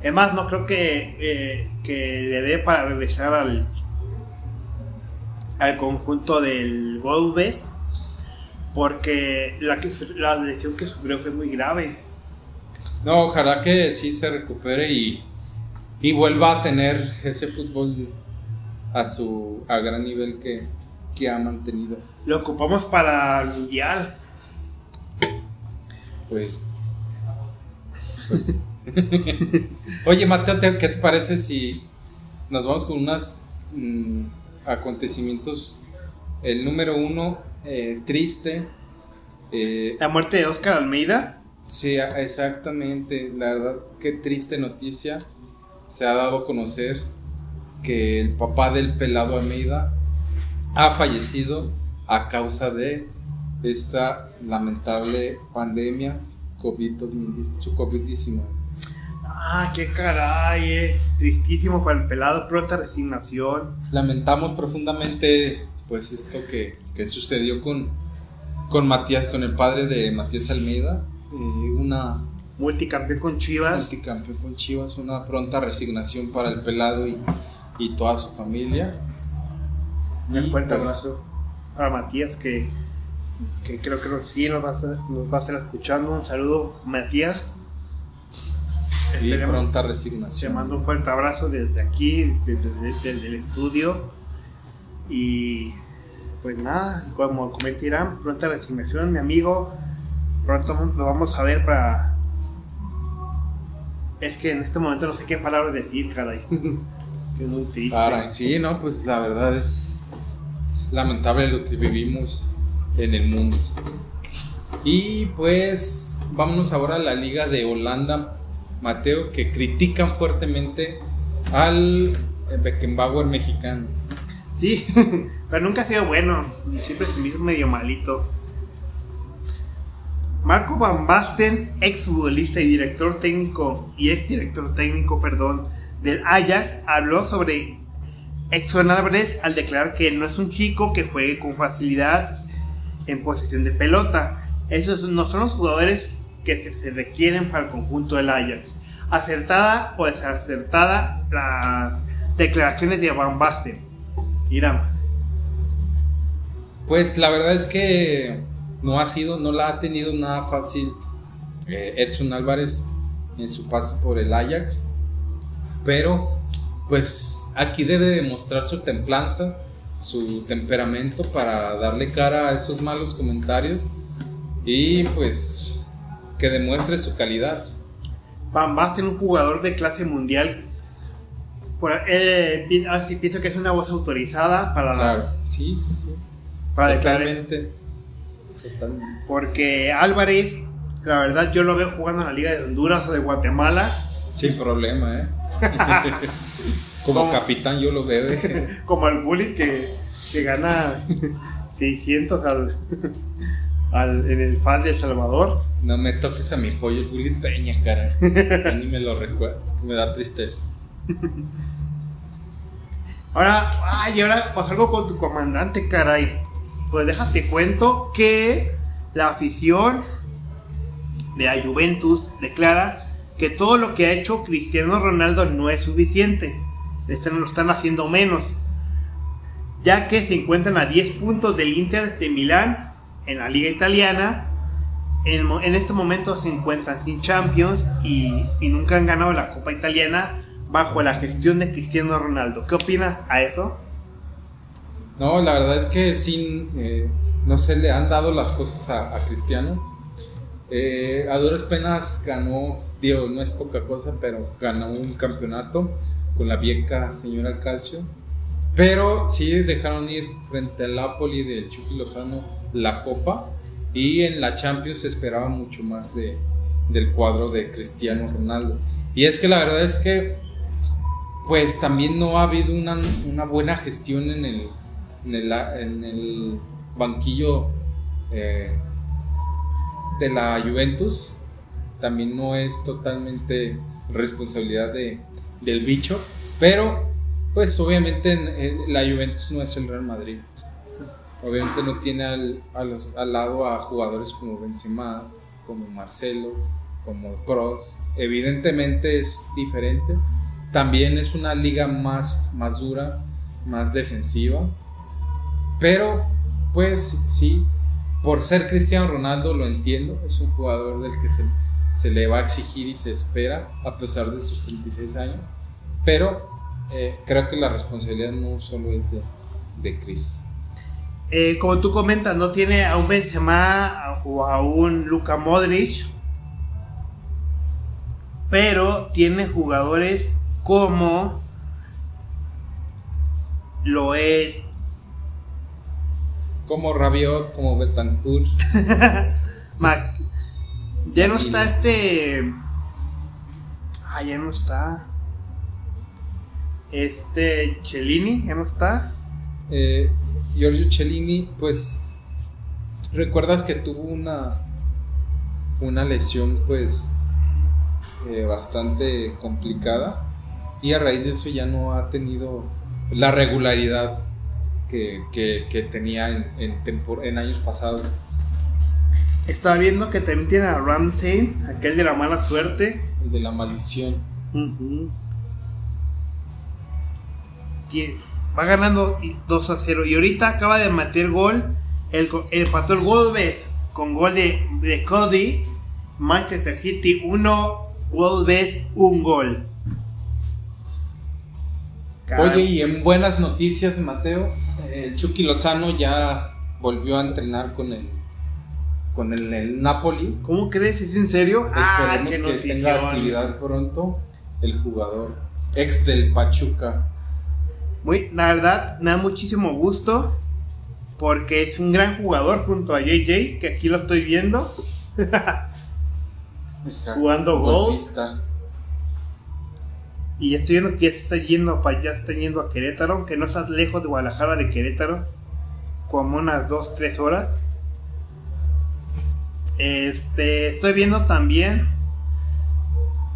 Es más, no creo que, eh, que le dé para regresar al, al conjunto del Wolves. Porque la, que, la lesión que sufrió fue muy grave. No, ojalá que sí se recupere y, y vuelva a tener ese fútbol a su a gran nivel que, que ha mantenido. Lo ocupamos para el Mundial. Pues. pues. <laughs> Oye, Mateo, ¿te- ¿qué te parece si nos vamos con unos acontecimientos? El número uno, eh, triste. eh, La muerte de Oscar Almeida. sí, exactamente. La verdad, qué triste noticia. Se ha dado a conocer que el papá del pelado Almeida ha fallecido a causa de esta lamentable pandemia COVID-2019. su COVID-19. Ah, qué caray, eh. Tristísimo para el pelado, pronta resignación. Lamentamos profundamente pues esto que, que sucedió con, con Matías, con el padre de Matías Almeida, eh, una Multicampeón con Chivas. multicampeón con Chivas, una pronta resignación para el pelado y, y toda su familia. Un fuerte pues, abrazo para Matías que, que creo que sí nos va, a estar, nos va a estar escuchando. Un saludo, Matías. Y Esperemos- pronta Te resignación. mando un fuerte abrazo desde aquí, desde, desde- desde el estudio. Y pues nada, como comenté Irán, pronta resignación, mi amigo. Pronto nos vamos a ver para. Es que en este momento no sé qué palabras decir, caray. <laughs> que es muy triste. Sí, no, pues la verdad es lamentable lo que vivimos en el mundo. Y pues vámonos ahora a la liga de Holanda, Mateo, que critican fuertemente al Beckenbauer mexicano. Sí, <laughs> pero nunca ha sido bueno. Siempre se me hizo medio malito. Marco Van Basten, ex futbolista y director técnico, y ex director técnico, perdón, del Ajax, habló sobre Exxon Álvarez al declarar que no es un chico que juegue con facilidad en posesión de pelota. Esos no son los jugadores que se, se requieren para el conjunto del Ajax. Acertada o desacertada las declaraciones de Van Basten. Irán. Pues la verdad es que no ha sido, no la ha tenido nada fácil eh, Edson Álvarez en su paso por el Ajax. Pero pues aquí debe demostrar su templanza, su temperamento para darle cara a esos malos comentarios y pues que demuestre su calidad. Van Basten, un jugador de clase mundial. Por, eh, pienso que es una voz autorizada para, Claro, sí, sí, sí. para. Totalmente. Totalmente. Porque Álvarez, la verdad, yo lo veo jugando en la Liga de Honduras o de Guatemala. Sin problema, ¿eh? <laughs> Como ¿Cómo? capitán yo lo veo. ¿eh? <laughs> Como el bully que, que gana <laughs> 600 al, al- en el FAD de El Salvador. No me toques a mi pollo, el Bully Peña, cara. Ya ni me lo recuerdas, que me da tristeza. Ahora, ay, ahora pues algo con tu comandante, caray. Pues déjate cuento que la afición de la Juventus declara que todo lo que ha hecho Cristiano Ronaldo no es suficiente. Lo están haciendo menos. Ya que se encuentran a 10 puntos del Inter de Milán en la liga italiana. En, en este momento se encuentran sin Champions y nunca han ganado la Copa Italiana bajo la gestión de Cristiano Ronaldo. ¿Qué opinas a eso? No, la verdad es que sí, eh, no se le han dado las cosas a, a Cristiano. Eh, a duras penas ganó, digo, no es poca cosa, pero ganó un campeonato con la vieja señora Calcio. Pero sí dejaron ir frente al Napoli del Chucky Lozano la copa. Y en la Champions se esperaba mucho más de, del cuadro de Cristiano Ronaldo. Y es que la verdad es que, pues también no ha habido una, una buena gestión en el, en el, en el banquillo eh, de la Juventus. También no es totalmente responsabilidad de, del bicho, pero pues obviamente en- en la Juventus no es el Real Madrid. Obviamente no tiene al, a los- al lado a jugadores como Benzema, como Marcelo, como Kroos. Evidentemente es diferente. También es una liga más, más dura, más defensiva. Pero, pues sí, por ser Cristiano Ronaldo lo entiendo. Es un jugador del que se, se le va a exigir y se espera a pesar de sus 36 años. Pero eh, creo que la responsabilidad no solo es de, de Chris. Eh, como tú comentas, no tiene a un Benzema o a un Luka Modric, pero tiene jugadores como lo es Como Rabiot, como Betancourt. <laughs> Mac. Ya no está este. Ah, ya no está. Este Cellini, ya no está. Eh, Giorgio Cellini, pues recuerdas que tuvo una una lesión pues eh, bastante complicada y a raíz de eso ya no ha tenido la regularidad que, que- que tenía en, en, tempor- en años pasados. Estaba viendo que también tiene a Ramsey, aquel de la mala suerte. El de la maldición. Va ganando 2 a 0. Y ahorita acaba de meter gol. El, go- el empató el Wolves con gol de, de Cody. Manchester City 1, Wolves 1 gol. Caray. Oye, y en buenas noticias, Mateo, el Chucky Lozano ya volvió a entrenar con el con el, el Napoli. ¿Cómo crees? ¿Es en serio? Ah, Esperemos que notición. tenga actividad pronto el jugador ex del Pachuca. Muy, la verdad, me da muchísimo gusto. Porque es un gran jugador junto a JJ, que aquí lo estoy viendo. <laughs> Exacto, Jugando gol. golfista. Y estoy viendo que ya se está yendo para allá, está yendo a Querétaro, aunque no está lejos de Guadalajara de Querétaro, como unas 2-3 horas. Este, estoy viendo también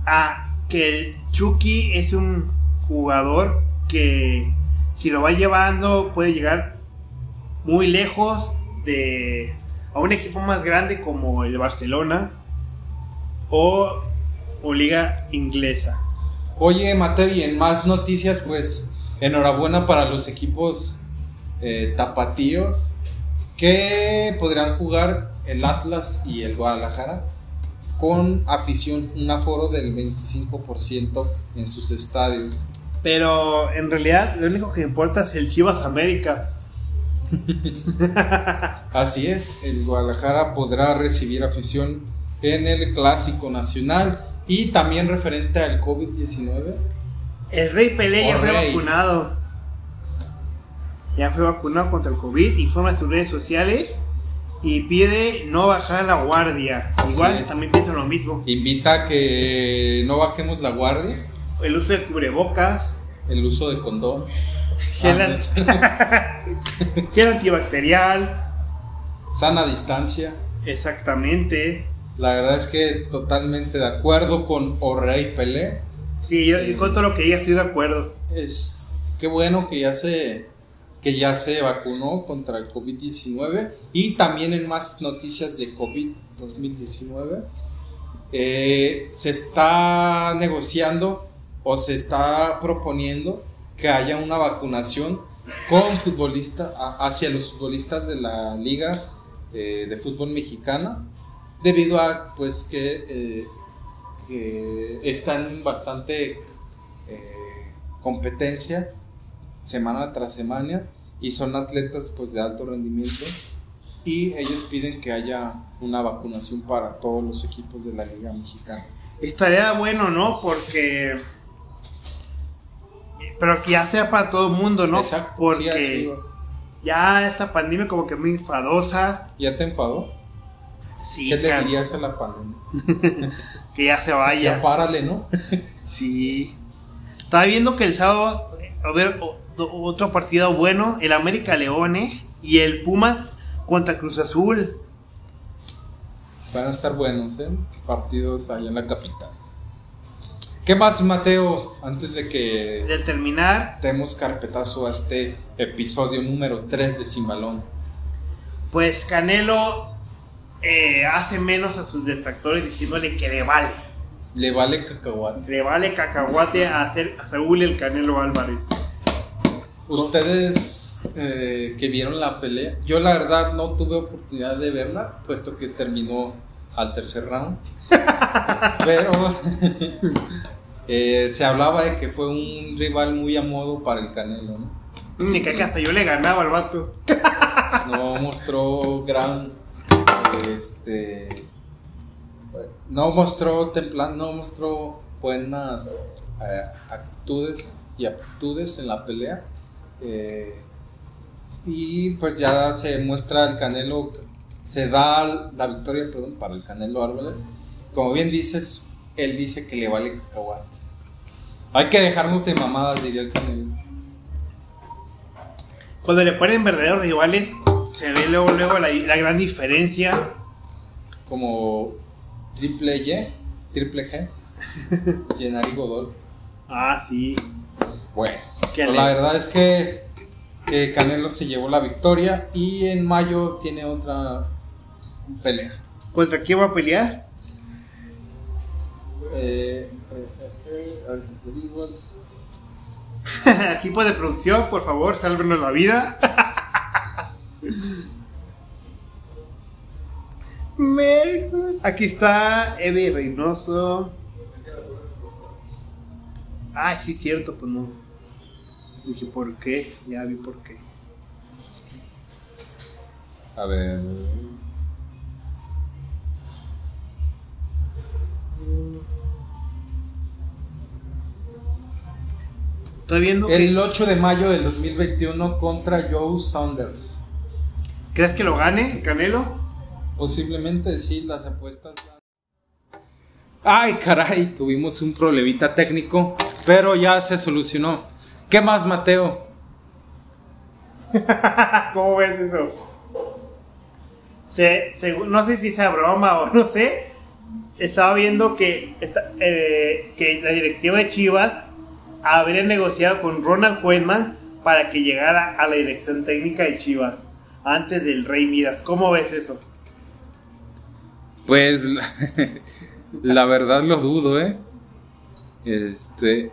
a que el Chucky es un jugador que si lo va llevando puede llegar muy lejos de a un equipo más grande como el Barcelona o, o liga inglesa. Oye, Mateo, y en más noticias, pues enhorabuena para los equipos eh, tapatíos que podrán jugar el Atlas y el Guadalajara con afición, un aforo del 25% en sus estadios. Pero en realidad lo único que importa es el Chivas América. <laughs> Así es, el Guadalajara podrá recibir afición en el Clásico Nacional y también referente al COVID-19. El Rey Pelé ya fue vacunado. Ya fue vacunado contra el COVID, informa en sus redes sociales y pide no bajar la guardia. Así Igual es. también piensa lo mismo. Invita a que no bajemos la guardia, El uso de cubrebocas, el uso de condón. gel, Ah, sé. <laughs> gel antibacterial, <laughs> Sana distancia. exactamente. La verdad es que totalmente de acuerdo con Orrey Pelé. Sí, yo, yo con todo lo que diga estoy de acuerdo. Es qué bueno que ya se que ya se vacunó contra el COVID-19 y también en más noticias de COVID 2019 eh, se está negociando o se está proponiendo que haya una vacunación con futbolistas hacia los futbolistas de la liga eh, de fútbol mexicana debido a pues que, eh, que están bastante eh, competencia semana tras semana y son atletas pues de alto rendimiento y ellos piden que haya una vacunación para todos los equipos de la liga mexicana. Estaría bueno, ¿no? Porque pero que ya sea para todo el mundo, ¿no? Exacto. Porque ya esta pandemia como que muy enfadosa. ¿Ya te enfadó? Sí. ¿Qué le dirías a la pandemia? <laughs> que ya se vaya. Ya párale, ¿no? <laughs> sí. Estaba viendo que el sábado, a ver, otro partido bueno, el América Leone y el Pumas contra Cruz Azul. Van a estar buenos, ¿eh? Partidos allá en la capital. ¿Qué más, Mateo? Antes de que. De terminar. Demos carpetazo a este episodio número 3 de Sin Balón. Pues Canelo eh, hace menos a sus detractores diciéndole que le vale. Le vale cacahuate. Le vale cacahuate a, hacer, a Saúl el Canelo Álvarez. Ustedes eh, que vieron la pelea, yo la verdad no tuve oportunidad de verla, puesto que terminó al tercer round. <laughs> Pero <laughs> eh, se hablaba de que fue un rival muy a modo para el Canelo, ¿no? Ni que hasta yo le ganaba al vato. No mostró gran. Este. No mostró templan, no mostró buenas eh, actitudes y aptitudes en la pelea. Eh, y pues ya se muestra el Canelo se da la victoria, perdón, para el Canelo Álvarez. Como bien dices, él dice que le vale cacahuate. Hay que dejarnos de mamadas, diría el Canelo. Cuando le ponen verdaderos rivales, se ve luego, luego la, gran diferencia. Como Triple Y, Triple G, y Godol. Ah, sí. Bueno, la verdad es que que Canelo se llevó la victoria y en mayo tiene otra pelea. ¿Contra quién va a pelear? Eh, eh, eh, ahorita te digo. <laughs> Equipo de producción, por favor, sálvenos la vida. <laughs> Aquí está Eddie Reynoso. Ah, sí, cierto, pues no. Dije, ¿por qué? Ya vi por qué. A ver. Estoy viendo El 8 de mayo del 2021 contra Joe Saunders. ¿Crees que lo gane, Canelo? Posiblemente sí, las apuestas. Ay, caray, tuvimos un problemita técnico, pero ya se solucionó. ¿Qué más, Mateo? <laughs> ¿Cómo ves eso? no sé si sea broma o no sé. Estaba viendo que, eh, que la directiva de Chivas habría negociado con Ronald Koeman para que llegara a la dirección técnica de Chivas antes del Rey Midas. ¿Cómo ves eso? Pues <laughs> la verdad lo dudo, ¿eh? Este,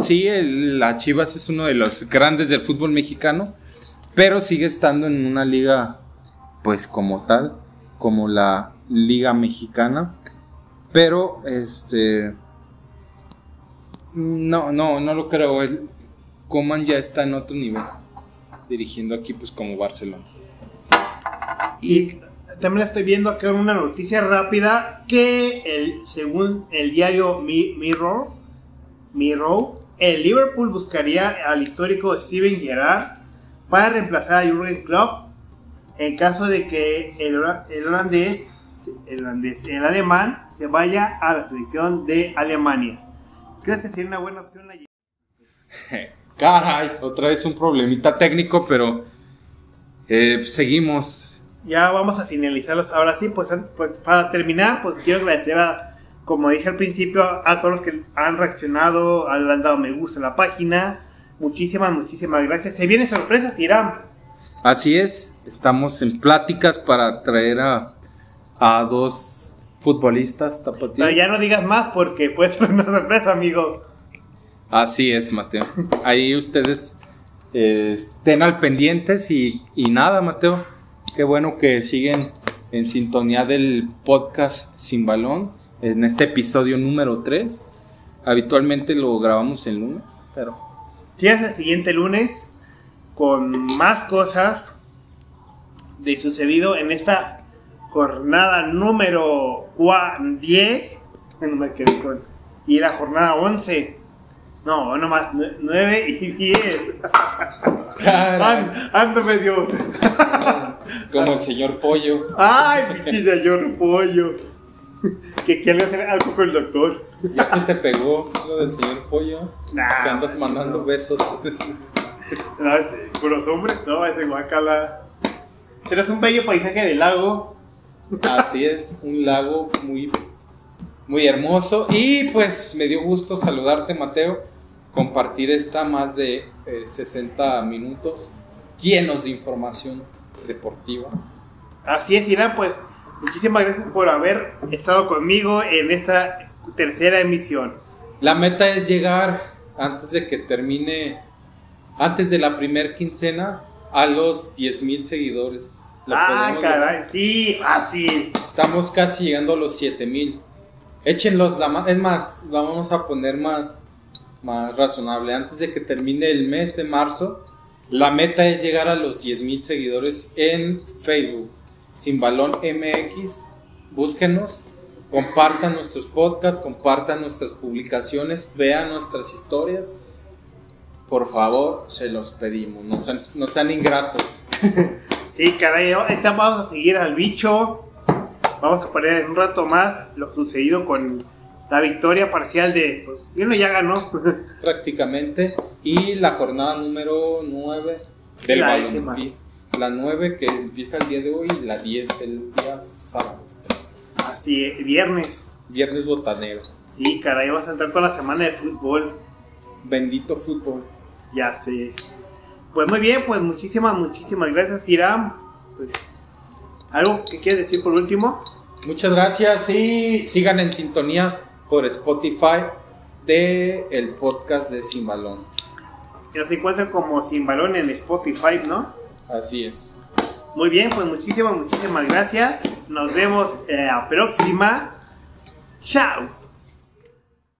Sí, la Chivas es uno de los grandes del fútbol mexicano, pero sigue estando en una liga, pues como tal, como la Liga Mexicana. Pero, este. No, no, no lo creo. Coman ya está en otro nivel, dirigiendo equipos como Barcelona. Y también estoy viendo acá una noticia rápida que el, según el diario Mirror, Mirror el Liverpool buscaría al histórico Steven Gerrard para reemplazar a Jurgen Klopp en caso de que el, holandés, el, holandés, el alemán se vaya a la selección de Alemania. ¿Crees que sería una buena opción allí? <laughs> Caray, otra vez un problemita técnico, pero eh, seguimos. Ya vamos a finalizarlos. Ahora sí, pues, pues para terminar, pues quiero agradecer a como dije al principio, a todos los que han reaccionado, han dado me gusta a la página. Muchísimas, muchísimas gracias. Se vienen sorpresas, Irán. Así es, estamos en pláticas para traer a, a dos futbolistas tapatíos. Pero ya no digas más porque puede ser una sorpresa, amigo. Así es, Mateo. Ahí ustedes eh, estén al pendientes y, y nada, Mateo. Qué bueno que siguen en sintonía del podcast Sin Balón en este episodio número 3. Habitualmente lo grabamos el lunes, pero Tienes el siguiente lunes con más cosas de sucedido en esta jornada número cua- 10. No me quedé con. Y la jornada 11. No, nomás 9 y 10. An- Ando medio. como el señor Pollo. Ay, pinche señor pollo. Que quiere hacer algo con el doctor. Ya se te pegó lo del señor Pollo. Nah, que andas mandando besos. No, es, eh, con los hombres, no, ese guacala. Pero es un bello paisaje del lago. Así es, un lago muy, muy hermoso. Y pues me dio gusto saludarte, Mateo. Compartir esta más de eh, 60 minutos llenos de información deportiva. Así es, Irán, pues muchísimas gracias por haber estado conmigo en esta tercera emisión. La meta es llegar antes de que termine, antes de la primer quincena, a los 10 mil seguidores. ¿Lo Ah, lograr? caray, sí, fácil. Estamos casi llegando a los 7000. Échenlos la mano. Es más, vamos a poner más, más razonable. Antes de que termine el mes de marzo, la meta es llegar a los 10000 seguidores en Facebook. Sin Balón MX. Búsquenos. Compartan nuestros podcasts, compartan nuestras publicaciones, vean nuestras historias. Por favor, se los pedimos. No sean, no sean ingratos. <laughs> Sí, caray, vamos a seguir al bicho. Vamos a poner un rato más lo sucedido con la victoria parcial de. Pues, uno ya ganó. <laughs> prácticamente. Y la jornada número 9 del La décima. La 9 que empieza el día de hoy y la 10 el día sábado. Así, eh, viernes. Viernes botanero. Sí, caray, vamos a entrar con la semana de fútbol. Bendito fútbol. Ya sé. Pues muy bien, pues muchísimas, muchísimas gracias, Iram. Pues, ¿algo que quieres decir por último? Muchas gracias y sigan en sintonía por Spotify de el podcast de Sin Balón. Que nos encuentran como Sin Balón en Spotify, ¿no? Así es. Muy bien, pues muchísimas, muchísimas gracias. Nos vemos en la próxima. Chao.